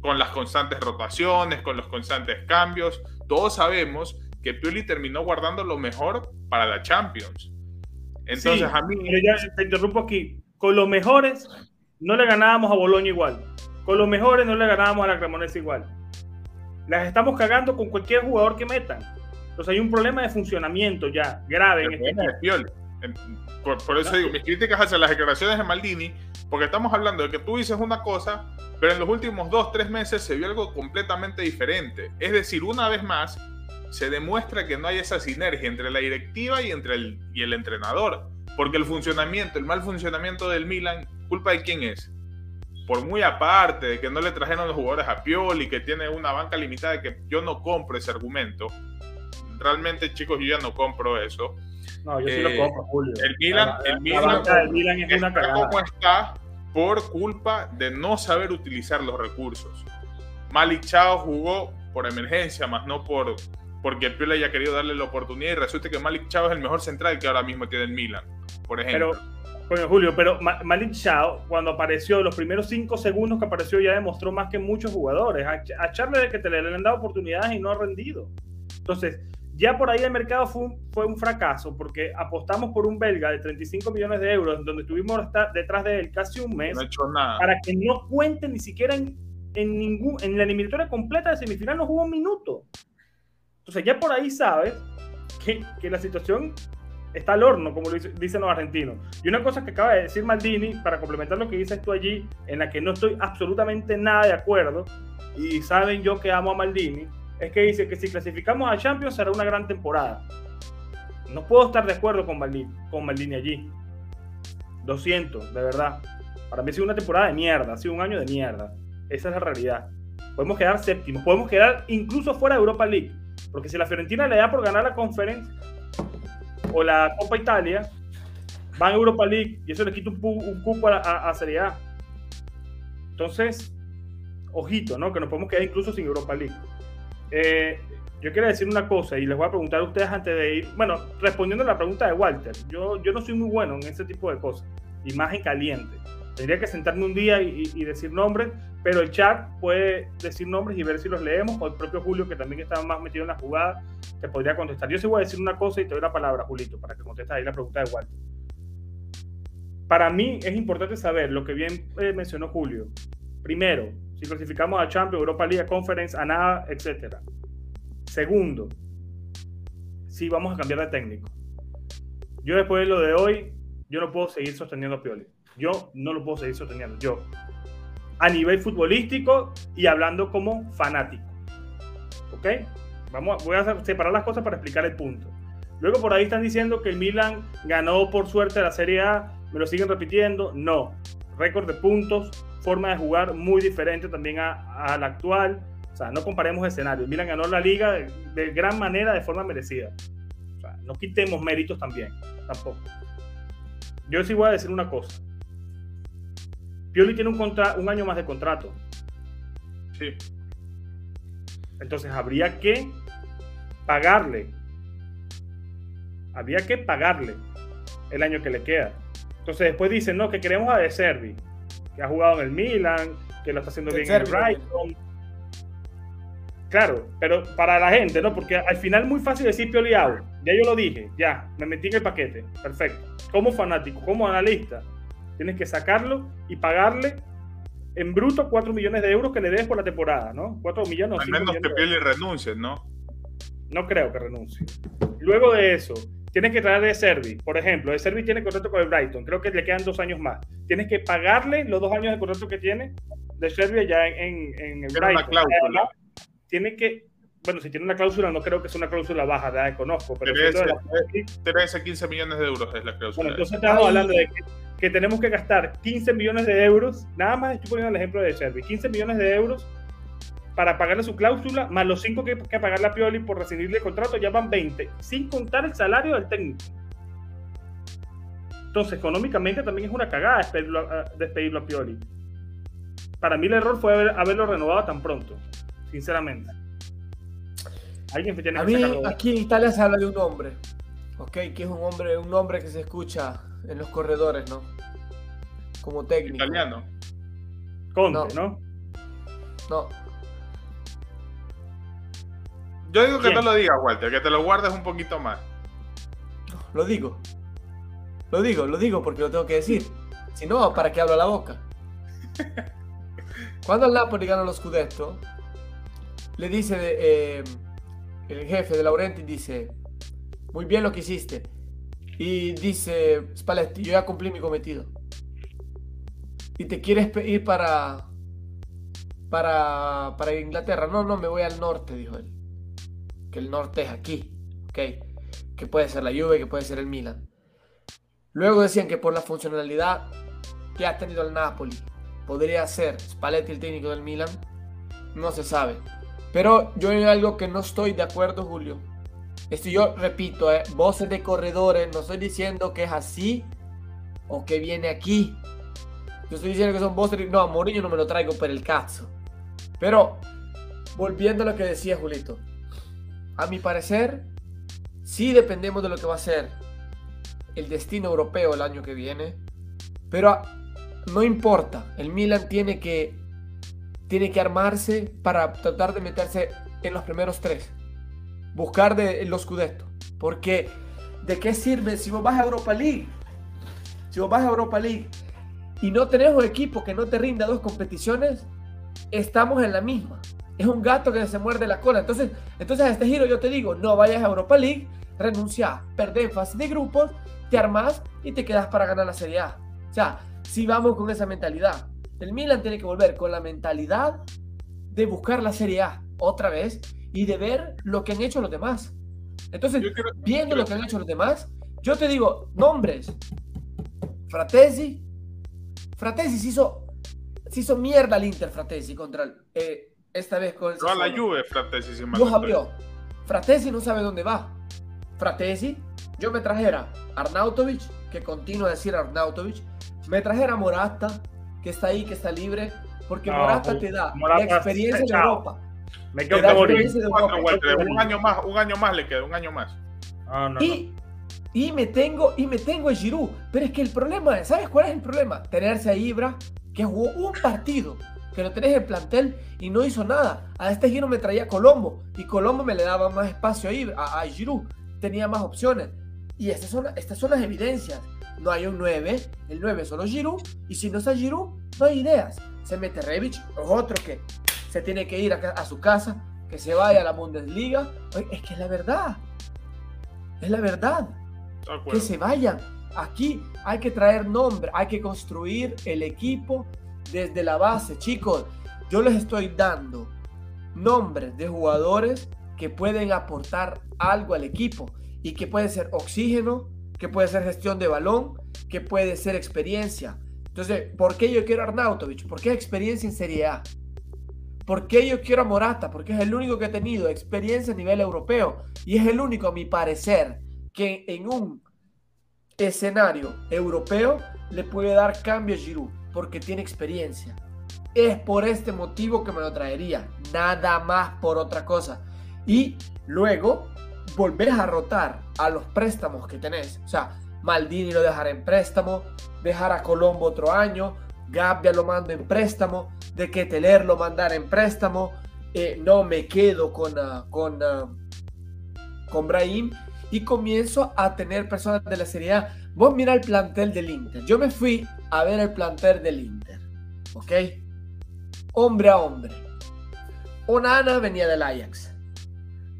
Con las constantes rotaciones, con los constantes cambios. Todos sabemos que Pioli terminó guardando lo mejor para la Champions. Entonces a mí... Pero ya te interrumpo aquí. Con los mejores no le ganábamos a Boloña igual. Con los mejores no le ganábamos a la Cremonese igual las estamos cagando con cualquier jugador que metan. Entonces hay un problema de funcionamiento ya grave en este equipo. Por, eso digo, mis críticas hacia las declaraciones de Maldini, porque estamos hablando de que tú dices una cosa, pero en los últimos dos, tres meses se vio algo completamente diferente. Es decir, una vez más, se demuestra que no hay esa sinergia entre la directiva y entre el, y el entrenador. Porque el funcionamiento, el mal funcionamiento del Milan, ¿culpa de quién es? por muy aparte de que no le trajeron los jugadores a Pioli, que tiene una banca limitada, que yo no compro ese argumento. Realmente, chicos, yo ya no compro eso. No, yo sí lo eh, compro, Julio. El Milan, el Milan, es una cagada. como está por culpa de no saber utilizar los recursos. Malik Chao jugó por emergencia, más no por porque Pioli haya querido darle la oportunidad y resulta que Malik Chao es el mejor central que ahora mismo tiene el Milan, por ejemplo. Coño, Julio, pero Malik Chao, cuando apareció, los primeros cinco segundos que apareció, ya demostró más que muchos jugadores. A, Charles de que te le, han dado oportunidades y no ha rendido. Entonces, ya por ahí el mercado fue un, fue un fracaso porque apostamos por un belga de 35 millones de euros, donde estuvimos detrás de él casi un mes, para que no cuente ni siquiera en, en, ningún, en la eliminatoria completa de semifinal, no jugó un minuto. Entonces, ya por ahí sabes que, que la situación está al horno, como dicen los argentinos. Y una cosa que acaba de decir Maldini, para complementar lo que dices tú allí, en la que no estoy absolutamente nada de acuerdo, y saben yo que amo a Maldini, es que dice que si clasificamos a Champions será una gran temporada. No puedo estar de acuerdo con Maldini, con Maldini allí. Lo siento, de verdad. Para mí ha sido una temporada de mierda, ha sido un año de mierda. Esa es la realidad. Podemos quedar séptimos, podemos quedar incluso fuera de Europa League. Porque si la Fiorentina le da por ganar la conferencia, o la Copa Italia, van a Europa League y eso le quita un, cupo a, Serie A. Entonces, ojito, ¿no? Que nos podemos quedar incluso sin Europa League. Eh, yo quiero decir una cosa y les voy a preguntar a ustedes antes de ir. Bueno, respondiendo a la pregunta de Walter, yo, yo no soy muy bueno en ese tipo de cosas, imagen caliente. Tendría que sentarme un día y, decir nombres, pero el chat puede decir nombres y ver si los leemos, o el propio Julio, que también está más metido en la jugada, te podría contestar. Yo sí voy a decir una cosa y te doy la palabra, Julito, para que contestes ahí la pregunta de Walter. Para mí es importante saber lo que bien eh, mencionó Julio. Primero, si clasificamos a Champions, Europa League, Conference, a nada, etc. Segundo, si vamos a cambiar de técnico. Yo después de lo de hoy, yo no puedo seguir sosteniendo a Pioli. Yo no lo puedo seguir sosteniendo. Yo, a nivel futbolístico y hablando como fanático. ¿Ok? Vamos, voy a separar las cosas para explicar el punto. Luego por ahí están diciendo que el Milan ganó por suerte la Serie A. Me lo siguen repitiendo. No. récord de puntos, forma de jugar muy diferente también a, la actual. O sea, no comparemos escenarios. Milan ganó la liga de, gran manera, de forma merecida. O sea, no quitemos méritos también, tampoco. Yo sí voy a decir una cosa. Pioli tiene un, un año más de contrato. Sí. Entonces habría que pagarle. Habría que pagarle el año que le queda. Entonces después dicen, no, que queremos a De Servi, que ha jugado en el Milan, que lo está haciendo bien en el Brighton. Claro, pero para la gente, ¿no? Porque al final es muy fácil decir Pioli Ya yo lo dije, ya, me metí en el paquete. Perfecto. Como fanático, como analista, tienes que sacarlo y pagarle en bruto 4 millones de euros que le des por la temporada, ¿no? 4 millones. Al menos que Pioli renuncie, ¿no? No creo que renuncie. Luego de eso, tienes que traer de Servi. Por ejemplo, de Servi tiene contrato con el Brighton. Creo que le quedan dos años más. Tienes que pagarle los dos años de contrato que tiene de Servi allá en, en, el Brighton. Una cláusula. tiene que. Bueno, si tiene una cláusula, no creo que sea una cláusula baja, ya conozco. Pero 13, 15 millones de euros es la cláusula. Bueno, entonces estamos hablando de que que tenemos que gastar 15 millones de euros, nada más estoy poniendo el ejemplo de Servi, 15 millones de euros para pagarle su cláusula, más los 5 que, que pagarle a Pioli por recibirle el contrato, ya van 20, sin contar el salario del técnico. Entonces, económicamente también es una cagada despedirlo, a Pioli. Para mí el error fue haberlo renovado tan pronto, sinceramente. Alguien tiene a mí, aquí en Italia se habla de un hombre, ok, que es un hombre, un hombre que se escucha en los corredores, ¿no? Como técnico. Italiano. Conte, ¿no? No. Yo digo que no lo digas, Walter, que te lo guardes un poquito más. Lo digo. Lo digo, lo digo porque lo tengo que decir. Si no, ¿para qué hablo la boca? Cuando el Napoli gana los Scudetto, le dice eh, el jefe de Laurenti dice, muy bien lo que hiciste, y dice Spalletti, yo ya cumplí mi cometido. Y te quieres ir para, para, para Inglaterra. No, no, me voy al norte, dijo él. Que el norte es aquí, ¿ok? Que puede ser la Juve, que puede ser el Milan. Luego decían que por la funcionalidad que ha tenido el Napoli, podría ser Spalletti el técnico del Milan. No se sabe. Pero yo hay algo que no estoy de acuerdo, Julio. Esto yo repito, eh, voces de corredores, no estoy diciendo que es así o que viene aquí. Yo estoy diciendo que son voces de... No, a Mourinho no me lo traigo por el caso. Pero, volviendo a lo que decía Julito. A mi parecer, sí dependemos de lo que va a ser el destino europeo el año que viene. Pero no importa, el Milan tiene que, tiene que armarse para tratar de meterse en los primeros tres buscar de los Scudetto. Porque, ¿de qué sirve si vos vas a Europa League? Si vos vas a Europa League y no tenés un equipo que no te rinda dos competiciones, estamos en la misma. Es un gato que se muerde la cola. Entonces, entonces a este giro yo te digo, no vayas a Europa League, renuncia, perdés en fase de grupos, te armas y te quedas para ganar la Serie A. O sea, si vamos con esa mentalidad. El Milan tiene que volver con la mentalidad de buscar la Serie A otra vez y de ver lo que han hecho los demás. Entonces, viendo lo que han hecho los demás, yo te digo, nombres. Fratesi. Fratesi se hizo, se hizo mierda al Inter, Fratesi, contra eh, esta vez con el... No, la Juve, Fratesi. Si Los abrió. Fratesi no sabe dónde va. Fratesi, yo me trajera Arnautovic, que continúa a decir Arnautovic, me trajera Morata, que está ahí, que está libre, porque Morata te da la experiencia de Europa me quedo Un año más, un año más le queda, un año más. Ah, y, y me tengo, y me tengo a Giroud. Pero es que el problema, ¿sabes cuál es el problema? Tenerse a Ibra, que jugó un partido, que lo tenés en plantel y no hizo nada. A este giro me traía Colombo y Colombo me le daba más espacio a, Ibra, a, Giroud. Tenía más opciones. Y estas son, estas son las evidencias. No hay un 9, el 9 es solo Giroud. Y si no está Giroud, no hay ideas. Se mete Revich, otro que se tiene que ir a, su casa, que se vaya a la Bundesliga. es que es la verdad. Es la verdad. Que se vayan. Aquí hay que traer nombre, hay que construir el equipo desde la base. Chicos, yo les estoy dando nombres de jugadores que pueden aportar algo al equipo y que puede ser oxígeno, que puede ser gestión de balón, que puede ser experiencia. Entonces, ¿por qué yo quiero a Arnautovic? ¿Por qué experiencia en Serie A? ¿Por qué yo quiero a Morata? Porque es el único que ha tenido experiencia a nivel europeo y es el único, a mi parecer, que en un escenario europeo le puede dar cambio a Giroud porque tiene experiencia. Es por este motivo que me lo traería, nada más por otra cosa. Y luego volver a rotar a los préstamos que tenés. O sea, Maldini lo dejará en préstamo, dejar a Colombo otro año, Gabbia lo mando en préstamo, de que Teler lo mandara en préstamo, eh, no me quedo con, ah, con, uh, con Brahim y comienzo a tener personas de la Serie A. Vos mira el plantel del Inter. Yo me fui a ver el plantel del Inter, ¿ok? Hombre a hombre. Onana venía del Ajax.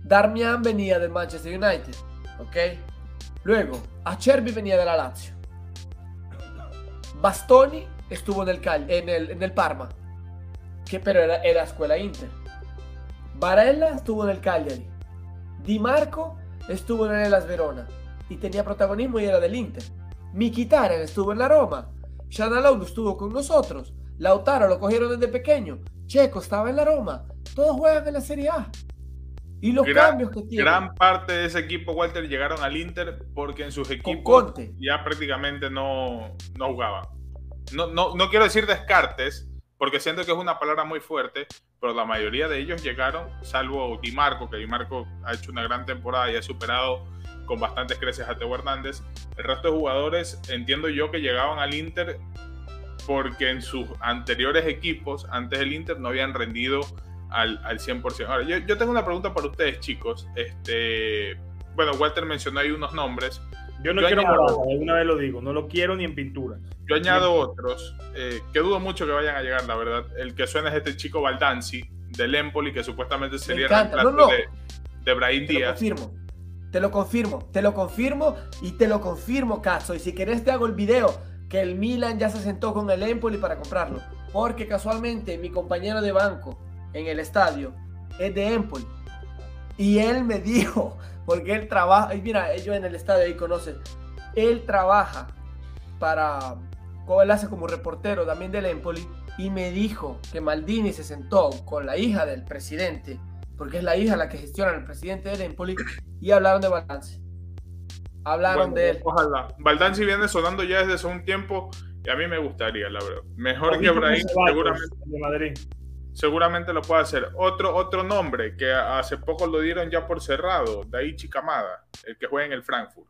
Darmian venía del Manchester United, ¿ok? Luego, Acerbi venía de la Lazio. Bastoni estuvo en el, en el, en el Parma, que, pero era, era escuela Inter. Varela estuvo en el Cagliari. Di Marco estuvo en el Las Verona y tenía protagonismo y era del Inter. Mkhitaryan estuvo en la Roma. Shanalou estuvo con nosotros. Lautaro lo cogieron desde pequeño. Checo estaba en la Roma. Todos juegan en la Serie A. Y los cambios que tiene. Gran parte de ese equipo, Walter, llegaron al Inter porque en sus equipos ya prácticamente no, no jugaban. No, no, no quiero decir descartes, porque siento que es una palabra muy fuerte, pero la mayoría de ellos llegaron, salvo Di Marco, que Di Marco ha hecho una gran temporada y ha superado con bastantes creces a Teo Hernández. El resto de jugadores entiendo yo que llegaban al Inter porque en sus anteriores equipos, antes del Inter, no habían rendido al, al 100%. Ahora, yo, yo, tengo una pregunta para ustedes, chicos. Este, bueno, Walter mencionó ahí unos nombres. Yo no quiero añado, una vez lo digo, no lo quiero ni en pintura. Yo añado otros, eh, que dudo mucho que vayan a llegar, la verdad. El que suena es este chico Baldanzi, del Empoli, que supuestamente sería el no, no. de, de Brahim te Díaz. Lo confirmo, te lo confirmo, te lo confirmo y te lo confirmo, Caso. Y si querés te hago el video que el Milan ya se sentó con el Empoli para comprarlo. Porque casualmente mi compañero de banco en el estadio es de Empoli. Y él me dijo, porque él trabaja, y mira, ellos en el estadio ahí conocen, él trabaja para, como él hace como reportero también del Empoli, y me dijo que Maldini se sentó con la hija del presidente, porque es la hija la que gestiona el presidente del Empoli, y hablaron de balance. Hablaron Bueno, de él. Ojalá. Baldanzi viene sonando ya desde hace un tiempo y a mí me gustaría, la verdad. Mejor que Brahim, Ceballos, seguramente, de Madrid. Seguramente lo puede hacer. Otro, otro nombre que hace poco lo dieron ya por cerrado, Daichi Kamada, el que juega en el Frankfurt.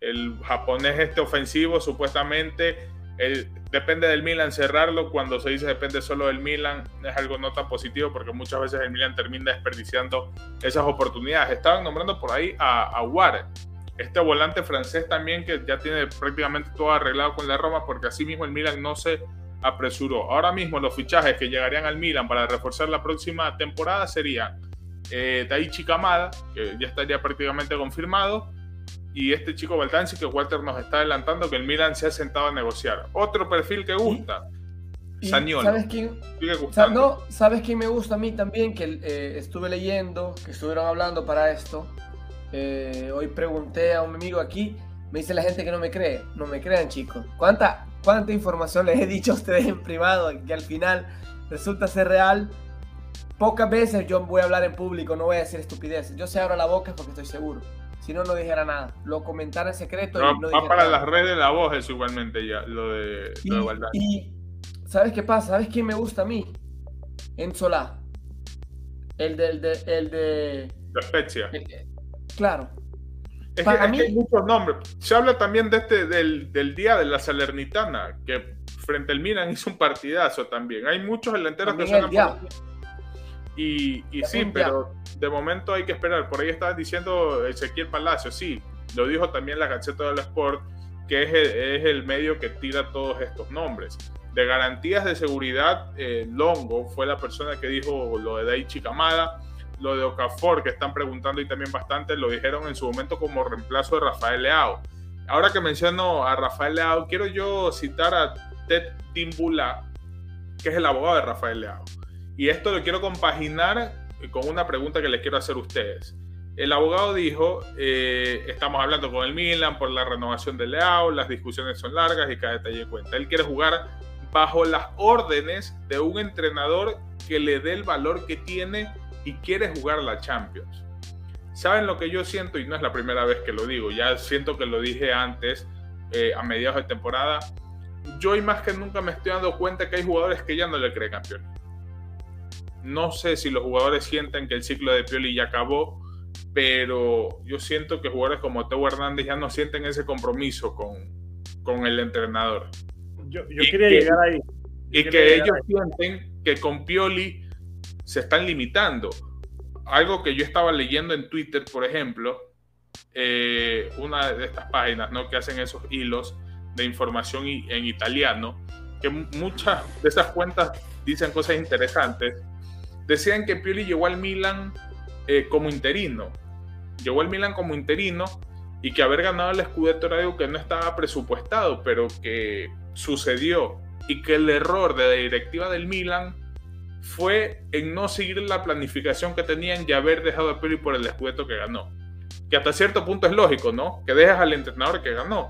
El japonés este ofensivo, supuestamente, el- depende del Milan cerrarlo. Cuando se dice depende solo del Milan, es algo no tan positivo porque muchas veces el Milan termina desperdiciando esas oportunidades. Estaban nombrando por ahí a, a Ward, este volante francés también que ya tiene prácticamente todo arreglado con la Roma porque así mismo el Milan no se apresuró. Ahora mismo los fichajes que llegarían al Milan para reforzar la próxima temporada serían eh, Daichi Kamada, que ya estaría prácticamente confirmado, y este chico Baltanzi que Walter nos está adelantando que el Milan se ha sentado a negociar. Otro perfil que gusta, Y, Saniolo. ¿Sabes quién? no, ¿sabes quién me gusta a mí también? Que eh, estuve leyendo, que estuvieron hablando para esto. Eh, hoy pregunté a un amigo aquí, me dice la gente que no me cree. No me crean, chicos. ¿Cuánta, ¿Cuánta información les he dicho a ustedes en privado que al final resulta ser real? Pocas veces yo voy a hablar en público, no voy a decir estupideces. Yo se abro la boca porque estoy seguro. Si no, no dijera nada. Lo comentara en secreto No, y no va para nada. las redes la voz eso igualmente ya, lo de, Y, lo de y, ¿sabes qué pasa? ¿Sabes quién me gusta a mí? En Solá. El de, el de, el de, La Spezia. el- claro. Es que, Para es mí- que hay muchos nombres. Se habla también de este, del, del día de la Salernitana, que frente al Milan hizo un partidazo también. Hay muchos delanteros que por- Y, y sí, día. pero de momento hay que esperar. Por ahí estaba diciendo Ezequiel Palacio, sí, lo dijo también la Gaceta del Sport, que es el, es el medio que tira todos estos nombres. De garantías de seguridad, eh, Longo fue la persona que dijo lo de Daichi Kamada, lo de Okafor, que están preguntando y también bastante, lo dijeron en su momento como reemplazo de Rafael Leao. Ahora que menciono a Rafael Leao, quiero yo citar a Ted Timbula, que es el abogado de Rafael Leao. Y esto lo quiero compaginar con una pregunta que les quiero hacer a ustedes. El abogado dijo, eh, estamos hablando con el Milan por la renovación de Leao, las discusiones son largas y cada detalle cuenta. Él quiere jugar bajo las órdenes de un entrenador que le dé el valor que tiene y quiere jugar la Champions. ¿Saben lo que yo siento? Y no es la primera vez que lo digo, ya siento que lo dije antes, eh, a mediados de temporada. Yo y más que nunca me estoy dando cuenta que hay jugadores que ya no le creen a Pioli. No sé si los jugadores sienten que el ciclo de Pioli ya acabó, pero yo siento que jugadores como Teo Hernández ya no sienten ese compromiso con, con el entrenador. Yo, quería llegar ahí. y que ellos sienten que con Pioli se están limitando. Algo que yo estaba leyendo en Twitter, por ejemplo, eh, una de estas páginas ¿no? que hacen esos hilos de información en italiano, que muchas de esas cuentas dicen cosas interesantes. Decían que Pioli llegó al Milan eh, como interino. Llegó al Milan como interino y que haber ganado el Scudetto era algo que no estaba presupuestado, pero que sucedió. Y que el error de la directiva del Milan fue en no seguir la planificación que tenían y haber dejado a Pioli por el Scudetto que ganó. Que hasta cierto punto es lógico, ¿no? Que dejas al entrenador que ganó.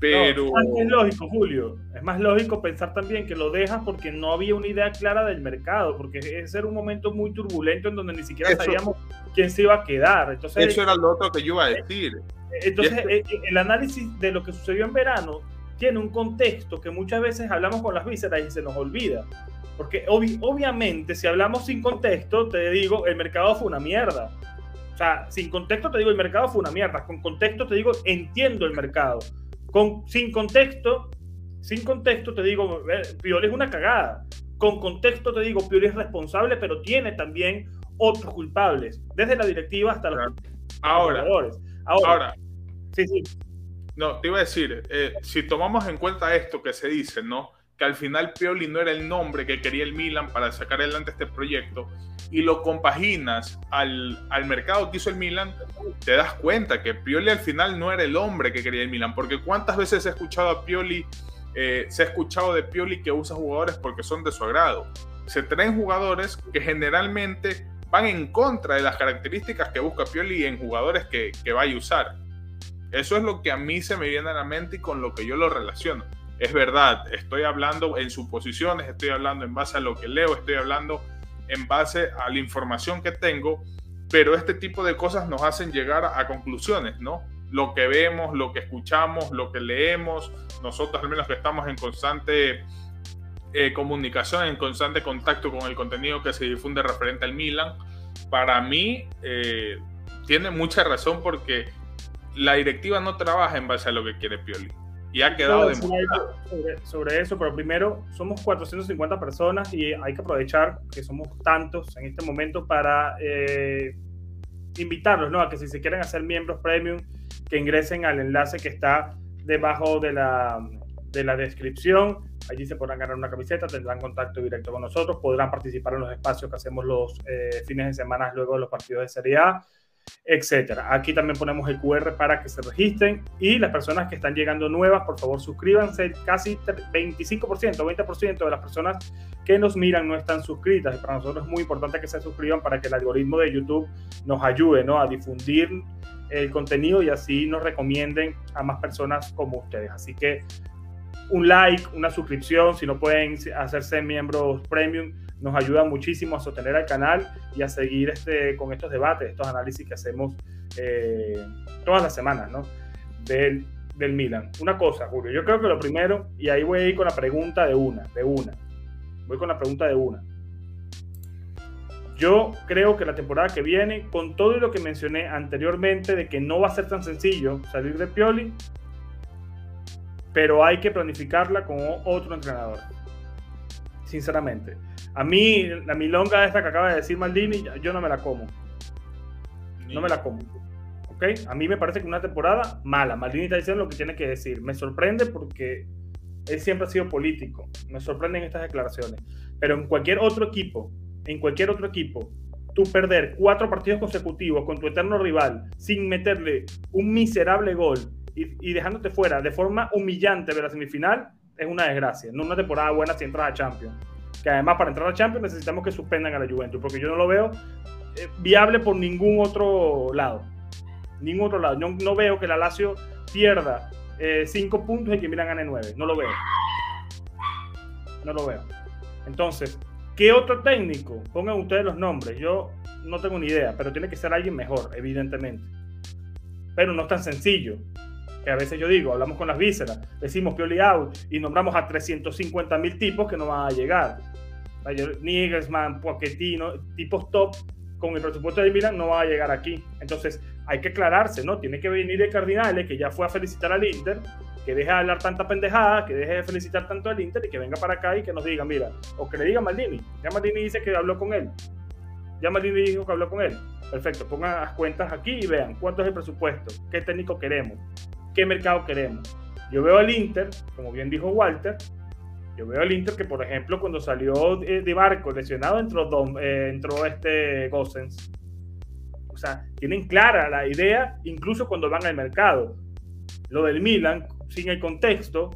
Pero... es lógico, Julio. Es más lógico pensar también que lo dejas porque no había una idea clara del mercado, porque ese era un momento muy turbulento en donde ni siquiera sabíamos quién se iba a quedar. Entonces, eso era lo otro que yo iba a decir. Entonces, eh, eh, el análisis de lo que sucedió en verano tiene un contexto que muchas veces hablamos con las vísceras y se nos olvida. Porque obviamente, si hablamos sin contexto, te digo, el mercado fue una mierda. O sea, sin contexto te digo, el mercado fue una mierda. Con contexto te digo, entiendo el mercado. Con, sin contexto, sin contexto te digo, Pioli es una cagada. Con contexto te digo, Pioli es responsable, pero tiene también otros culpables, desde la directiva hasta los ahora, jugadores. Ahora, ahora, sí, sí. No, te iba a decir, eh, si tomamos en cuenta esto que se dice, ¿no? Que al final Pioli no era el nombre que quería el Milan para sacar adelante este proyecto, y lo compaginas al, al, mercado que hizo el Milan, te das cuenta que Pioli al final no era el hombre que quería el Milan. Porque cuántas veces he escuchado a Pioli, eh, se ha escuchado de Pioli que usa jugadores porque son de su agrado. Se traen jugadores que generalmente van en contra de las características que busca Pioli en jugadores que, que vaya a usar. Eso es lo que a mí se me viene a la mente y con lo que yo lo relaciono. Es verdad, estoy hablando en suposiciones, estoy hablando en base a lo que leo, estoy hablando en base a la información que tengo, pero este tipo de cosas nos hacen llegar a conclusiones, ¿no? Lo que vemos, lo que escuchamos, lo que leemos, nosotros al menos que estamos en constante eh, comunicación, en constante contacto con el contenido que se difunde referente al Milan, para mí eh, tiene mucha razón porque la directiva no trabaja en base a lo que quiere Pioli. Y ha quedado demostrado. Sobre, sobre, eso, pero primero, somos 450 personas y hay que aprovechar que somos tantos en este momento para eh, invitarlos, ¿no? A que si se quieren hacer miembros premium, que ingresen al enlace que está debajo de la, de la descripción. Allí se podrán ganar una camiseta, tendrán contacto directo con nosotros, podrán participar en los espacios que hacemos los eh, fines de semana luego de los partidos de Serie A etcétera. Aquí también ponemos el QR para que se registren y las personas que están llegando nuevas, por favor suscríbanse. Casi 25%, 20% de las personas que nos miran no están suscritas y para nosotros es muy importante que se suscriban para que el algoritmo de YouTube nos ayude ¿no? a difundir el contenido y así nos recomienden a más personas como ustedes. Así que un like, una suscripción, si no pueden hacerse miembros premium, nos ayuda muchísimo a sostener al canal y a seguir este, con estos debates, estos análisis que hacemos eh, todas las semanas, ¿no? Del, del Milan. Una cosa, Julio, yo creo que lo primero, y ahí voy a ir con la pregunta de una, de una. Voy con la pregunta de una. Yo creo que la temporada que viene, con todo lo que mencioné anteriormente de que no va a ser tan sencillo salir de Pioli, pero hay que planificarla con otro entrenador. Sinceramente. A mí, la milonga esta que acaba de decir Maldini, yo no me la como. No me la como. ¿Ok? A mí me parece que una temporada mala. Maldini está diciendo lo que tiene que decir. Me sorprende porque él siempre ha sido político. Me sorprenden estas declaraciones. Pero en cualquier otro equipo, en cualquier otro equipo, tú perder cuatro partidos consecutivos con tu eterno rival sin meterle un miserable gol y, y dejándote fuera de forma humillante de la semifinal, es una desgracia. No una temporada buena si entras a Champions que además para entrar a Champions necesitamos que suspendan a la Juventus, porque yo no lo veo eh, viable por ningún otro lado. Ningún otro lado. No, no veo que la Lazio pierda 5 eh, puntos y que Milan gane 9. No lo veo. No lo veo. Entonces, ¿qué otro técnico? Pongan ustedes los nombres. Yo no tengo ni idea, pero tiene que ser alguien mejor, evidentemente. Pero no es tan sencillo. Que a veces yo digo, hablamos con las vísceras, decimos Pioli out y nombramos a 350 mil tipos que no van a llegar. Nigelsmann, Pochettino, tipos top con el presupuesto de Milan no va a llegar aquí. Entonces hay que aclararse, ¿no? Tiene que venir el Cardinale, que ya fue a felicitar al Inter, que deje de hablar tanta pendejada, que deje de felicitar tanto al Inter y que venga para acá y que nos diga, mira, o que le diga a Maldini. Ya Maldini dice que habló con él. Ya Maldini dijo que habló con él. Perfecto, pongan las cuentas aquí y vean cuánto es el presupuesto, qué técnico queremos, qué mercado queremos. Yo veo al Inter, como bien dijo Walter, yo veo al Inter que, por ejemplo, cuando salió de Barco lesionado, entró, eh, entró este Gossens. O sea, tienen clara la idea, incluso cuando van al mercado. Lo del Milan, sin el contexto,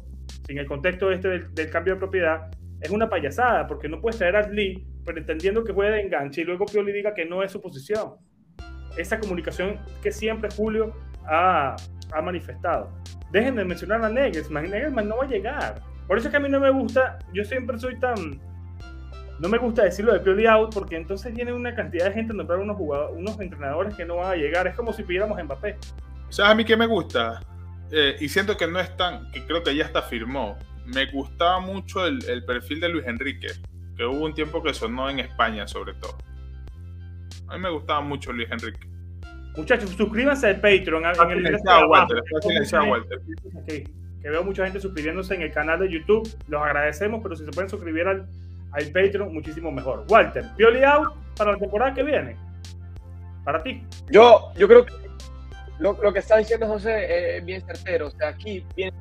sin el contexto este del, cambio de propiedad, es una payasada, porque no puedes traer a Lee, pero entendiendo que juega de enganche y luego Pioli diga que no es su posición. Esa comunicación que siempre Julio ha, ha manifestado. Dejen de mencionar a Nagelsmann. Nagelsmann no va a llegar. Por eso es que a mí no me gusta, yo siempre soy tan... No me gusta decirlo de Pioli out porque entonces viene una cantidad de gente a nombrar unos, jugadores, unos entrenadores que no van a llegar. Es como si pidiéramos Mbappé. ¿Sabes a mí qué me gusta? Eh, y siento que no es tan, que creo que ya está firmó. Me gustaba mucho el, perfil de Luis Enrique, que hubo un tiempo que sonó en España sobre todo. A mí me gustaba mucho Luis Enrique. Muchachos, suscríbanse al Patreon. en el Walter, Walter que veo mucha gente suscribiéndose en el canal de YouTube. Los agradecemos, pero si se pueden suscribir al, al Patreon, muchísimo mejor. Walter, Pioli out para la temporada que viene. Para ti. Yo, yo creo que lo, lo que está diciendo José es bien certero. O sea, aquí viene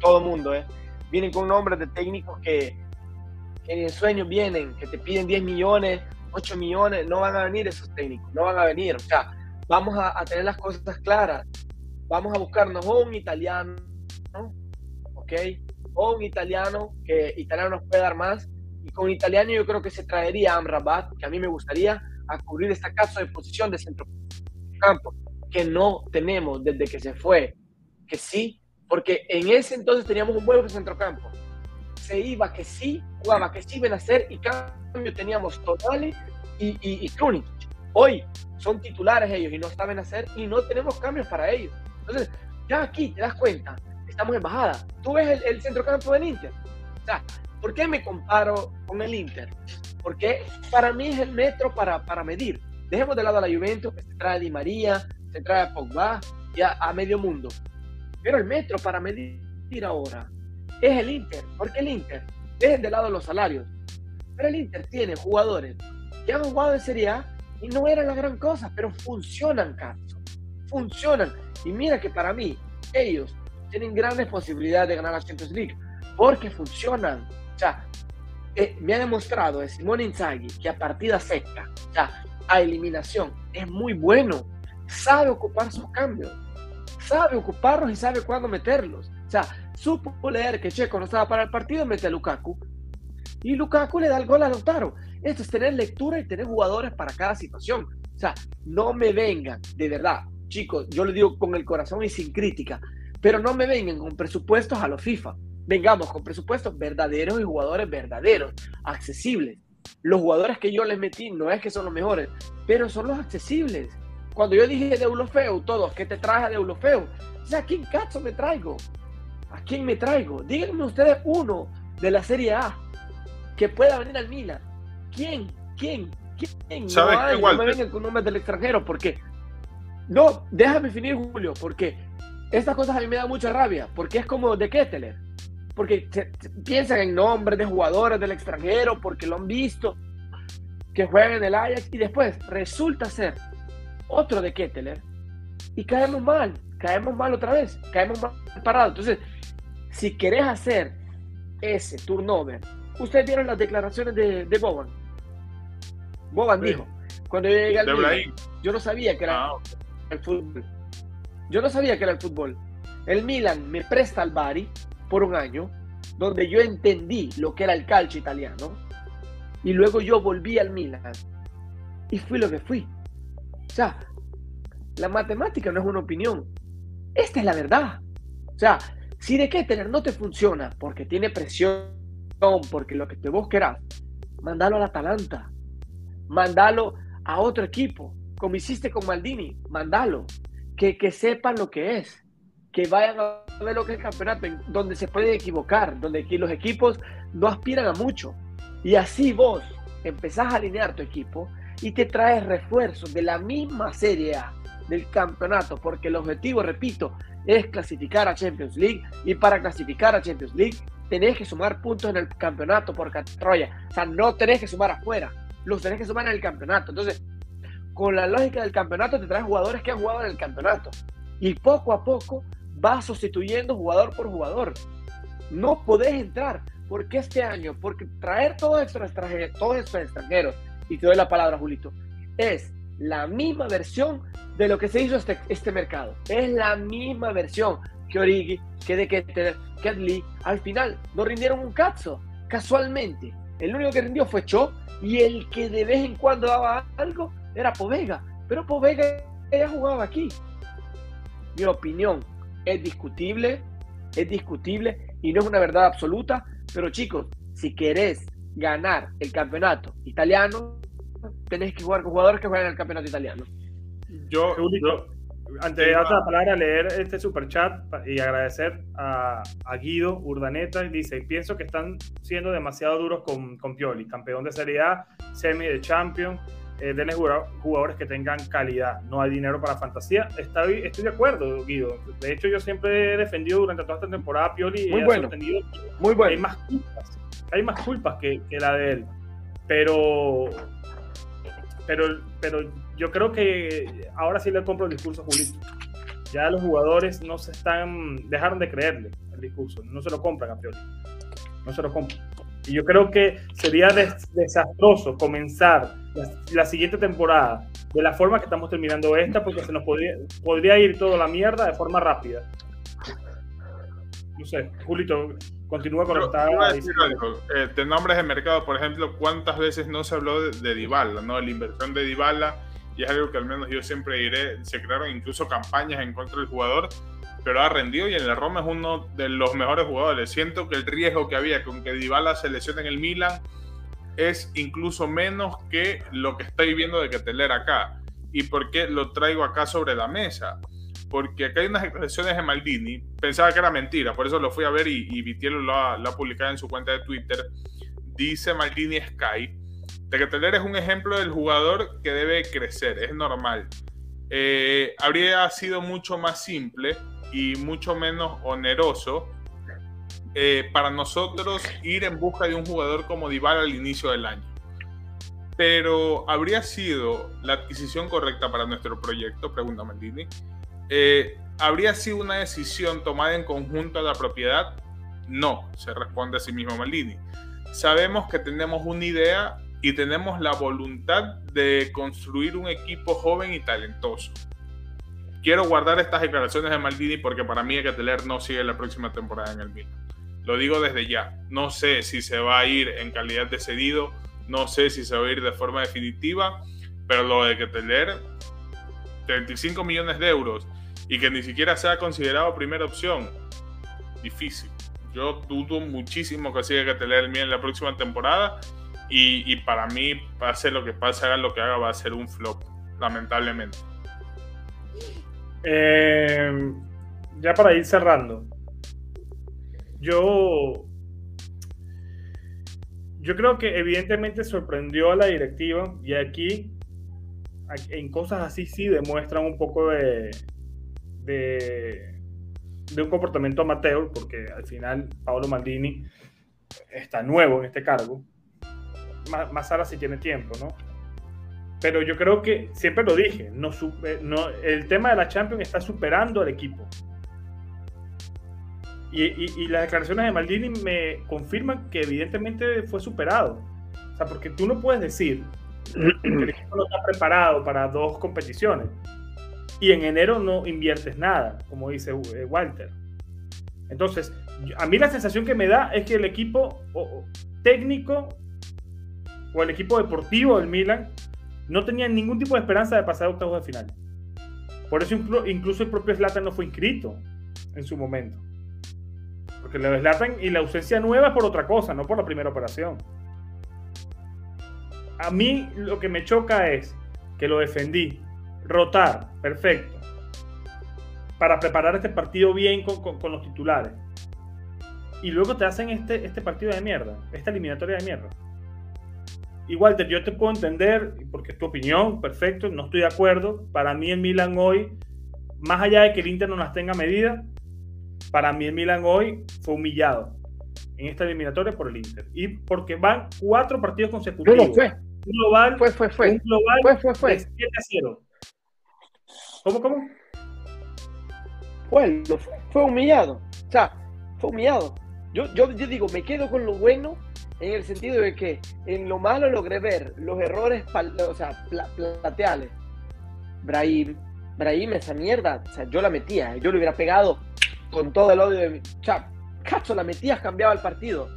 todo el mundo, ¿eh? Vienen con nombres de técnicos que, que en el sueño vienen, que te piden 10 millones, 8 millones, no van a venir esos técnicos, no van a venir. O sea, vamos a, tener las cosas claras. Vamos a buscarnos un italiano ¿ok? O un italiano, que italiano nos puede dar más. Y con italiano yo creo que se traería a Amrabat, que a mí me gustaría, a cubrir esta casa de posición de centro campo, que no tenemos desde que se fue, que sí, porque en ese entonces teníamos un buen centrocampo. Se iba que sí, jugaba que sí, hacer y cambio teníamos Tonali y, y, y Krunic. Hoy son titulares ellos y no saben hacer y no tenemos cambios para ellos. Entonces, ya aquí te das cuenta estamos en bajada. Tú ves el, el centrocampo del Inter. O sea, ¿por qué me comparo con el Inter? Porque para mí es el metro para, para medir. Dejemos de lado a la Juventus, que se trae a Di María, se trae a Pogba y a, medio mundo. Pero el metro para medir ahora es el Inter. porque el Inter? Dejen de lado los salarios. Pero el Inter tiene jugadores que han jugado en Serie A y no eran la gran cosa, pero funcionan, Carlos. Funcionan. Y mira que para mí, ellos tienen grandes posibilidades de ganar la Champions League porque funcionan. O sea, eh, me ha demostrado de Simone Inzaghi que a partida seca, o sea, a eliminación, es muy bueno. Sabe ocupar sus cambios, sabe ocuparlos y sabe cuándo meterlos. O sea, supo leer que Checo no estaba para el partido, mete a Lukaku. Y Lukaku le da el gol a Lautaro. Esto es tener lectura y tener jugadores para cada situación. O sea, no me vengan, de verdad, chicos, yo lo digo con el corazón y sin crítica. Pero no me vengan con presupuestos a los FIFA. Vengamos con presupuestos verdaderos y jugadores verdaderos, accesibles. Los jugadores que yo les metí no es que son los mejores, pero son los accesibles. Cuando yo dije de Eulofeu, todos, ¿qué te traje de Eulofeu? O sea, ¿a quién cacho me traigo? ¿A quién me traigo? Díganme ustedes uno de la Serie A que pueda venir al Milan. ¿Quién? ¿Quién? ¿Quién? No, hay, no me vengan con nombres del extranjero, porque no, déjame finir, Julio, porque estas cosas a mí me dan mucha rabia, porque es como de Ketteler. Porque piensan en nombres de jugadores del extranjero, porque lo han visto, que juegan en el Ajax, y después resulta ser otro de Ketteler, y caemos mal, caemos mal otra vez, caemos mal parado. Entonces, si querés hacer ese turnover, ustedes vieron las declaraciones de, de Boban. Boban dijo, cuando yo llegué al Milan, yo no sabía que era ah, el fútbol yo no sabía que era el fútbol. El Milan me presta al Bari por un año, donde yo entendí lo que era el calcio italiano, y luego yo volví al Milan y fui lo que fui. O sea, la matemática no es una opinión. Esta es la verdad. O sea, si de tener no te funciona porque tiene presión, porque lo que te vos querás, mandalo al Atalanta. Mandalo a otro equipo, como hiciste con Maldini. Mandalo. Que, que sepan lo que es. Que vayan a ver lo que es el campeonato, donde se pueden equivocar, donde los equipos no aspiran a mucho. Y así vos empezás a alinear tu equipo y te traes refuerzos de la misma Serie A del campeonato, porque el objetivo, repito, es clasificar a Champions League y para clasificar a Champions League tenés que sumar puntos en el campeonato por Troya. O sea, no tenés que sumar afuera, los tenés que sumar en el campeonato. Entonces, con la lógica del campeonato te traes jugadores que han jugado en el campeonato y poco a poco vas sustituyendo jugador por jugador. No podés entrar porque este año, porque traer todos estos extranjeros, todos estos extranjeros y te doy la palabra, Julito, es la misma versión de lo que se hizo este, este mercado. Es la misma versión que Origi, que De Ketter, que Adli. Al final no rindieron un cazo, casualmente. El único que rindió fue Cho y el que de vez en cuando daba algo era Povega. Pero Povega ya jugaba aquí. Mi opinión es discutible, es discutible y no es una verdad absoluta. Pero chicos, si querés ganar el campeonato italiano, tenés que jugar con jugadores que juegan en el campeonato italiano. Yo, antes de dar la palabra, leer este super chat y agradecer a, Guido Urdaneta. Dice: Pienso que están siendo demasiado duros con, con Pioli, campeón de Serie A, semi de Champions. Eh, denle jugadores que tengan calidad. No hay dinero para fantasía. Estoy, estoy de acuerdo, Guido. De hecho, yo siempre he defendido durante toda esta temporada a Pioli Muy y bueno. Muy bueno. Hay más culpas, hay más culpas que, que la de él. Pero pero, pero yo creo que ahora sí le compro el discurso a Julito. Ya los jugadores no se están, dejaron de creerle el discurso, no se lo compran a. No se lo compran. Y yo creo que sería desastroso comenzar la, siguiente temporada de la forma que estamos terminando esta, porque se nos podría, podría ir toda la mierda de forma rápida. No sé, Julito, Continúa con lo que eh, de nombres de mercado, por ejemplo, ¿cuántas veces no se habló de, de Dybala, ¿no? La inversión de Dybala, y es algo que al menos yo siempre diré, se crearon incluso campañas en contra del jugador, pero ha rendido y en la Roma es uno de los mejores jugadores. Siento que el riesgo que había con que Dybala se lesione en el Milan es incluso menos que lo que estoy viendo de que acá. ¿Y por qué lo traigo acá sobre la mesa? Porque acá hay unas expresiones de Maldini, pensaba que era mentira, por eso lo fui a ver y, y Vitielo lo ha, publicado en su cuenta de Twitter. Dice Maldini Sky, de que Teler es un ejemplo del jugador que debe crecer, es normal. Eh, habría sido mucho más simple y mucho menos oneroso eh, para nosotros ir en busca de un jugador como Dybala al inicio del año. Pero ¿habría sido la adquisición correcta para nuestro proyecto? Pregunta Maldini. Eh, ¿Habría sido una decisión tomada en conjunto a la propiedad? No, se responde a sí mismo Maldini. Sabemos que tenemos una idea y tenemos la voluntad de construir un equipo joven y talentoso. Quiero guardar estas declaraciones de Maldini porque para mí Teler no sigue la próxima temporada en el Milan. Lo digo desde ya. No sé si se va a ir en calidad de cedido, no sé si se va a ir de forma definitiva, pero lo de Teler, 35 millones de euros y que ni siquiera sea considerado primera opción, difícil. Yo dudo muchísimo que siga mío en la próxima temporada y, para mí, pase lo que pase, haga lo que haga, va a ser un flop, lamentablemente. Eh, ya para ir cerrando, yo, yo creo que evidentemente sorprendió a la directiva y aquí en cosas así sí demuestran un poco de, de, un comportamiento amateur, porque al final Paolo Maldini está nuevo en este cargo. Ahora si tiene tiempo, ¿no? Pero yo creo que, siempre lo dije, no, no, el tema de la Champions está superando al equipo. Y, y, las declaraciones de Maldini me confirman que evidentemente fue superado. O sea, porque tú no puedes decir que el equipo no está preparado para dos competiciones y en enero no inviertes nada, como dice eh, Walter. Entonces, a mí la sensación que me da es que el equipo técnico o el equipo deportivo del Milan no tenían ningún tipo de esperanza de pasar a octavos de final. Por eso incluso el propio Zlatan no fue inscrito en su momento. Porque lo de Zlatan y la ausencia nueva es por otra cosa, no por la primera operación. A mí lo que me choca es que lo defendí. Rotar, perfecto. Para preparar este partido bien con, los titulares. Y luego te hacen este, este partido de mierda, esta eliminatoria de mierda. Igual, yo te puedo entender, porque es tu opinión, perfecto, no estoy de acuerdo. Para mí el Milan hoy, más allá de que el Inter no las tenga medida, para mí el Milan hoy fue humillado en esta eliminatoria por el Inter. Y porque van cuatro partidos consecutivos. fue. Un global, fue, fue, fue. Un global fue, fue, fue. 7 a 0. ¿Cómo, cómo? Bueno, fue, humillado. O sea, fue humillado. Yo, yo, yo digo, me quedo con lo bueno en el sentido de que en lo malo logré ver los errores o sea, plateales. Brahim, Brahim, esa mierda, o sea, yo la metía, yo le hubiera pegado con todo el odio de mi. O sea, cacho, la metías, cambiaba el partido.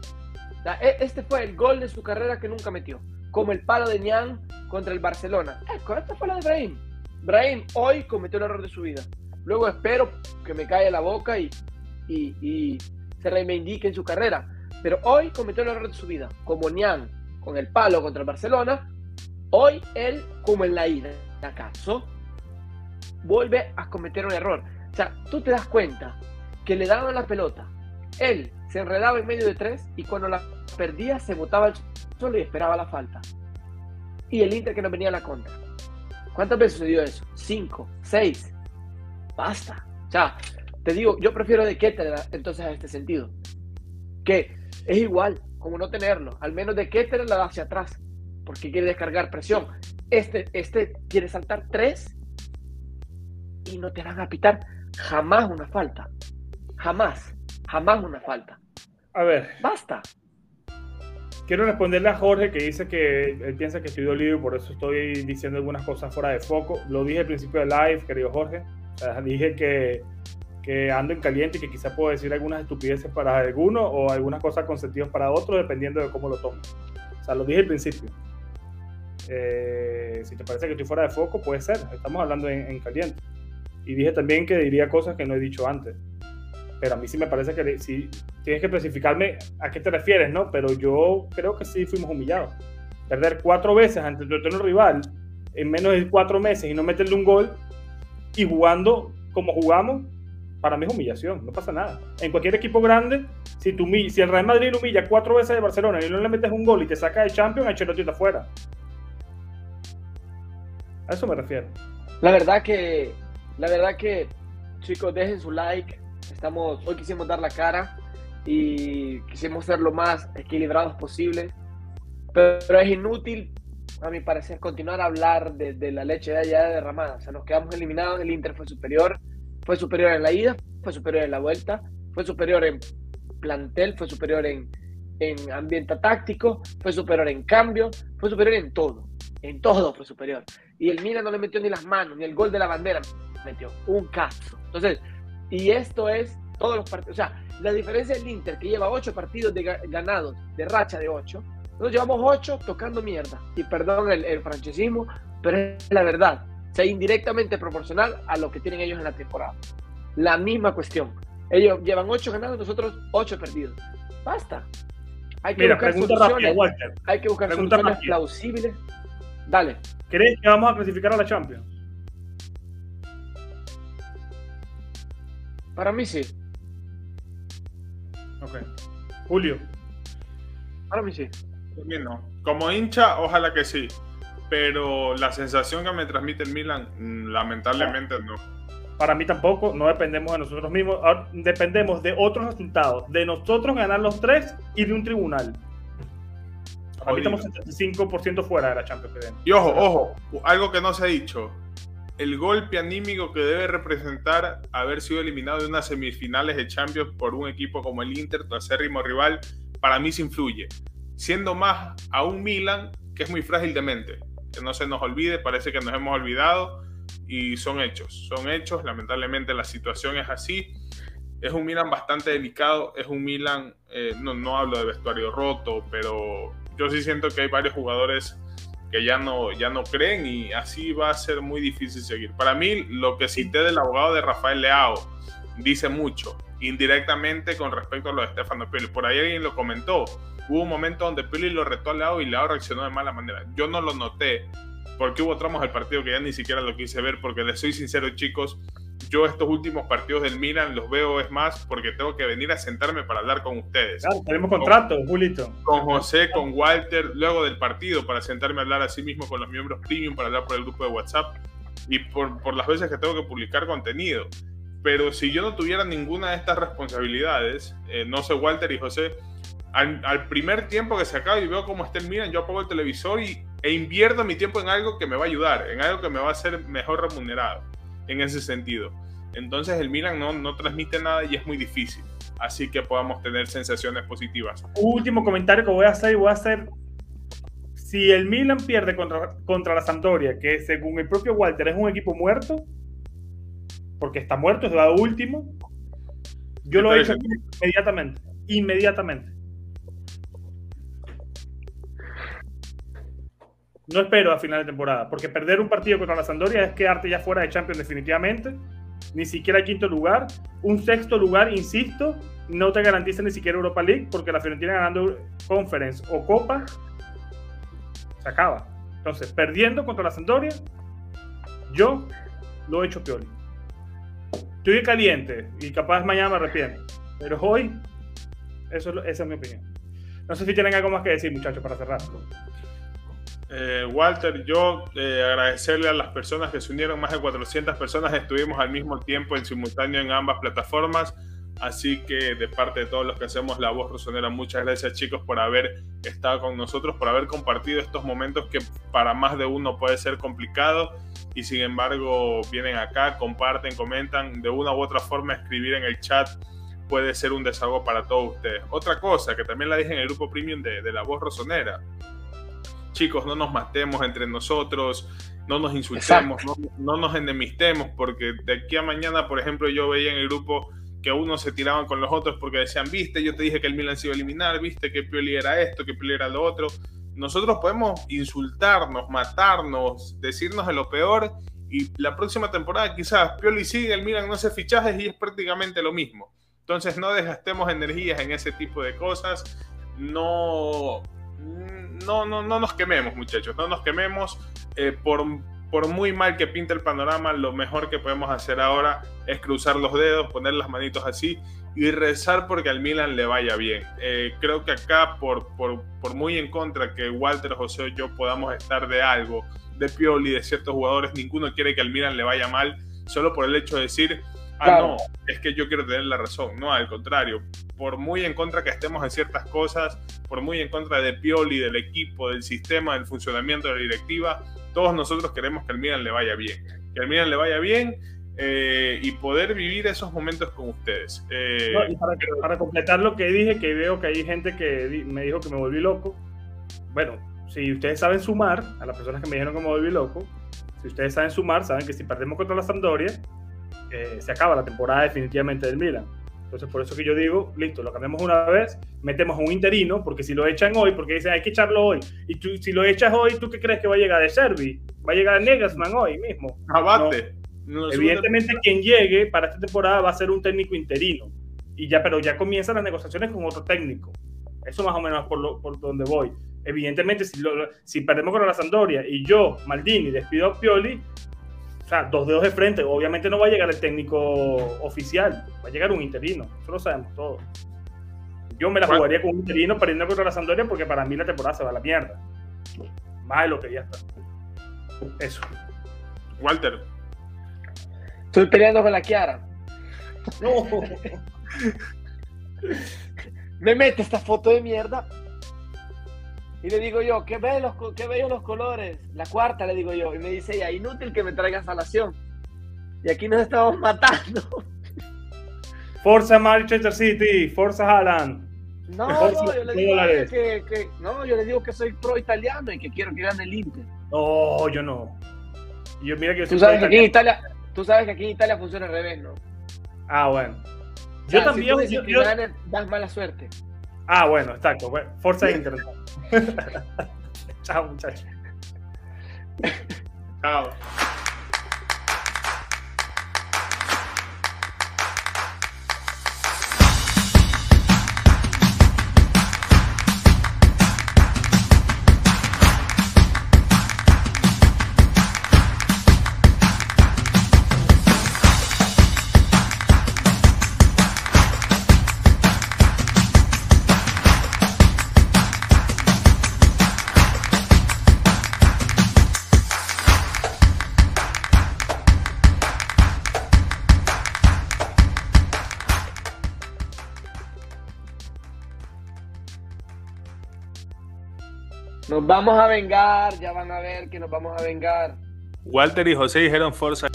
E, este fue el gol de su carrera que nunca metió. Como el palo de Nian contra el Barcelona. Eh, esta fue la de Brahim. Brahim hoy cometió el error de su vida. Luego espero que me caiga la boca y, y, y se reivindique en su carrera. Pero hoy cometió el error de su vida. Como Nian con el palo contra el Barcelona, hoy él, como en la ida, ¿acaso? Vuelve a cometer un error. O sea, tú te das cuenta que le daban la pelota. Él se enredaba en medio de tres y cuando la perdía se botaba el suelo y esperaba la falta. Y el Inter que no venía a la contra. ¿Cuántas veces sucedió eso? Cinco, seis. Basta. O sea, te digo, yo prefiero de Keter entonces a este sentido. Que es igual, como no tenerlo. Al menos de Keter la da hacia atrás. Porque quiere descargar presión. Este, este quiere saltar tres y no te van a pitar jamás una falta. Jamás, jamás una falta. A ver. Basta. Quiero responderle a Jorge que dice que él piensa que estoy dolido y por eso estoy diciendo algunas cosas fuera de foco. Lo dije al principio del live, querido Jorge. dije que, que ando en caliente y que quizá puedo decir algunas estupideces para algunos o algunas cosas con sentido para otros, dependiendo de cómo lo tomen. O sea, lo dije al principio. Eh, si te parece que estoy fuera de foco, puede ser. Estamos hablando en caliente. Y dije también que diría cosas que no he dicho antes. Pero a mí sí me parece que sí tienes que especificarme a qué te refieres, ¿no? Pero yo creo que sí fuimos humillados. Perder cuatro veces ante tu eterno rival en menos de cuatro meses y no meterle un gol y jugando como jugamos, para mí es humillación, no pasa nada. En cualquier equipo grande, si, tú, si el Real Madrid humilla cuatro veces de Barcelona y no le metes un gol y te saca el Champions, Ancelotti está afuera. A eso me refiero. La verdad que la verdad que, chicos, dejen su like. Estamos, hoy quisimos dar la cara y quisimos ser lo más equilibrados posible. Pero, es inútil, a mi parecer, continuar a hablar de, la leche de allá derramada. O sea, nos quedamos eliminados, el Inter fue superior, fue superior en la ida, fue superior en la vuelta, fue superior en plantel, fue superior en, en ambiente táctico, fue superior en cambio, fue superior en todo. En todo fue superior. Y el Milan no le metió ni las manos, ni el gol de la bandera metió un caso. Entonces, y esto es todos los partidos. O sea, la diferencia del Inter, que lleva ocho partidos de ganados, de racha de ocho, nosotros llevamos ocho tocando mierda. Y perdón el, el francesismo, pero es la verdad. O sea, indirectamente proporcional a lo que tienen ellos en la temporada. La misma cuestión. Ellos llevan ocho ganados, nosotros ocho perdidos. Basta. Hay que buscar soluciones. hay que buscar soluciones plausibles. Dale. ¿Crees que vamos a clasificar a la Champions? Para mí sí. Ok. Julio. Para mí sí. no. Como hincha, ojalá que sí. Pero la sensación que me transmite el Milan, mm, lamentablemente no. Para mí tampoco, no dependemos de nosotros mismos, dependemos de otros resultados, de nosotros ganar los tres y de un tribunal. Para mí estamos 75% fuera de la Champions. Y ojo, ojo, algo que no se ha dicho, el golpe anímico que debe representar haber sido eliminado de unas semifinales de Champions por un equipo como el Inter, tu acérrimo rival, para mí se influye. Siendo más a un Milan que es muy frágil de mente. Que no se nos olvide, parece que nos hemos olvidado y son hechos. Son hechos, lamentablemente la situación es así. Es un Milan bastante delicado, es un Milan, eh, no, no hablo de vestuario roto, pero yo sí siento que hay varios jugadores que ya no, ya no creen y así va a ser muy difícil seguir. Para mí, lo que cité del abogado de Rafael Leao dice mucho, indirectamente con respecto a lo de Stefano Pioli. Por ahí alguien lo comentó. Hubo un momento donde Pioli lo retó a Leao y Leao reaccionó de mala manera. Yo no lo noté porque hubo tramos del partido que ya ni siquiera lo quise ver porque les soy sincero chicos, yo estos últimos partidos del Milan los veo es más porque tengo que venir a sentarme para hablar con ustedes. Claro, tenemos contrato, Julito. Con José, con Walter, luego del partido, para sentarme a hablar así mismo con los miembros premium, para hablar por el grupo de WhatsApp y por, por las veces que tengo que publicar contenido. Pero si yo no tuviera ninguna de estas responsabilidades, eh, no sé, Walter y José, al, al, primer tiempo que se acaba y veo cómo está el Milan, yo apago el televisor y, e invierto mi tiempo en algo que me va a ayudar, en algo que me va a hacer mejor remunerado en ese sentido. Entonces el Milan no, no transmite nada y es muy difícil. Así que podamos tener sensaciones positivas. Último comentario que voy a hacer y voy a hacer. Si el Milan pierde contra, contra la Sampdoria, que según el propio Walter es un equipo muerto, porque está muerto, es lo último, yo lo he hecho inmediatamente. Inmediatamente. No espero a final de temporada, porque perder un partido contra la Sampdoria es quedarte ya fuera de Champions definitivamente. Ni siquiera quinto lugar. Un sexto lugar, insisto, no te garantiza ni siquiera Europa League, porque la Fiorentina ganando Conference o Copa se acaba. Entonces, perdiendo contra la Sampdoria, yo lo he hecho peor. Estoy caliente y capaz mañana me arrepiento. Pero hoy, eso, esa es mi opinión. No sé si tienen algo más que decir, muchachos, para cerrar. Eh, Walter, yo eh, agradecerle a las personas que se unieron, más de 400 personas, estuvimos al mismo tiempo en simultáneo en ambas plataformas, así que de parte de todos los que hacemos La Voz Rosonera, muchas gracias chicos por haber estado con nosotros, por haber compartido estos momentos que para más de uno puede ser complicado. Y sin embargo vienen acá, comparten, comentan, de una u otra forma escribir en el chat puede ser un desahogo para todos ustedes. Otra cosa que también la dije en el grupo premium de, de La Voz Rosonera chicos, no nos matemos entre nosotros, no nos insultemos, no, no, nos enemistemos, porque de aquí a mañana, por ejemplo, yo veía en el grupo que unos se tiraban con los otros porque decían, viste, yo te dije que el Milan se iba a eliminar, viste que Pioli era esto, que Pioli era lo otro. Nosotros podemos insultarnos, matarnos, decirnos de lo peor y la próxima temporada quizás Pioli sigue, el Milan no hace fichajes y es prácticamente lo mismo. Entonces no desgastemos energías en ese tipo de cosas, no no, no, no nos quememos, muchachos, no nos quememos. Eh, por, por muy mal que pinte el panorama, lo mejor que podemos hacer ahora es cruzar los dedos, poner las manitos así y rezar porque al Milan le vaya bien. Eh, creo que acá, por, por, por, muy en contra que Walter, José o yo podamos estar de algo, de Pioli, de ciertos jugadores, ninguno quiere que al Milan le vaya mal, solo por el hecho de decir, ah, claro. no, es que yo quiero tener la razón. No, al contrario, por muy en contra que estemos en ciertas cosas, por muy en contra de Pioli, del equipo, del sistema, del funcionamiento de la directiva, todos nosotros queremos que al Milan le vaya bien. Que al Milan le vaya bien eh, y poder vivir esos momentos con ustedes. Eh, no, y para, para, completar lo que dije, que veo que hay gente que me dijo que me volví loco. Bueno, si ustedes saben sumar, a las personas que me dijeron que me volví loco, si ustedes saben sumar, saben que si perdemos contra la Sampdoria, eh, se acaba la temporada definitivamente del Milan. Entonces, por eso que yo digo, listo, lo cambiamos una vez, metemos a un interino, porque si lo echan hoy, porque dicen hay que echarlo hoy, y tú, si lo echas hoy, ¿tú qué crees que va a llegar de Servi? Va a llegar Negasman hoy mismo. Abate. No. No, Evidentemente, quien llegue para esta temporada va a ser un técnico interino. Y ya, pero ya comienzan las negociaciones con otro técnico. Eso más o menos por, lo, por donde voy. Evidentemente, si, lo, si perdemos con la Sampdoria y yo, Maldini, despido a Pioli, sea, dos dedos de frente. Obviamente no va a llegar el técnico oficial, va a llegar un interino. Eso lo sabemos todos. Yo me la jugaría con un interino para irme contra la Sampdoria porque para mí la temporada se va a la mierda. Más de lo que ya está. Eso. Walter. Estoy peleando con la Kiara. No. me mete esta foto de mierda y le digo yo, qué bellos, qué bellos los colores. La cuarta le digo yo. Y me dice ella, inútil que me traigas salación. Y aquí nos estamos matando. Forza Manchester City, Forza Haaland. No, no, yo le digo que, que, no, yo le digo que soy pro italiano y que quiero que gane el Inter. No, yo no. Yo, mira que yo tú, sabes que aquí en Italia, tú sabes que aquí en Italia funciona al revés, ¿no? Ah, bueno. Yo o sea, también. Si tú yo, que yo... Gane, das mala suerte. Ah, bueno, exacto. Bueno, Forza Inter. Chao, muchachos. Chao. Nos vamos a vengar, ya van a ver que nos vamos a vengar. Walter y José dijeron Forza.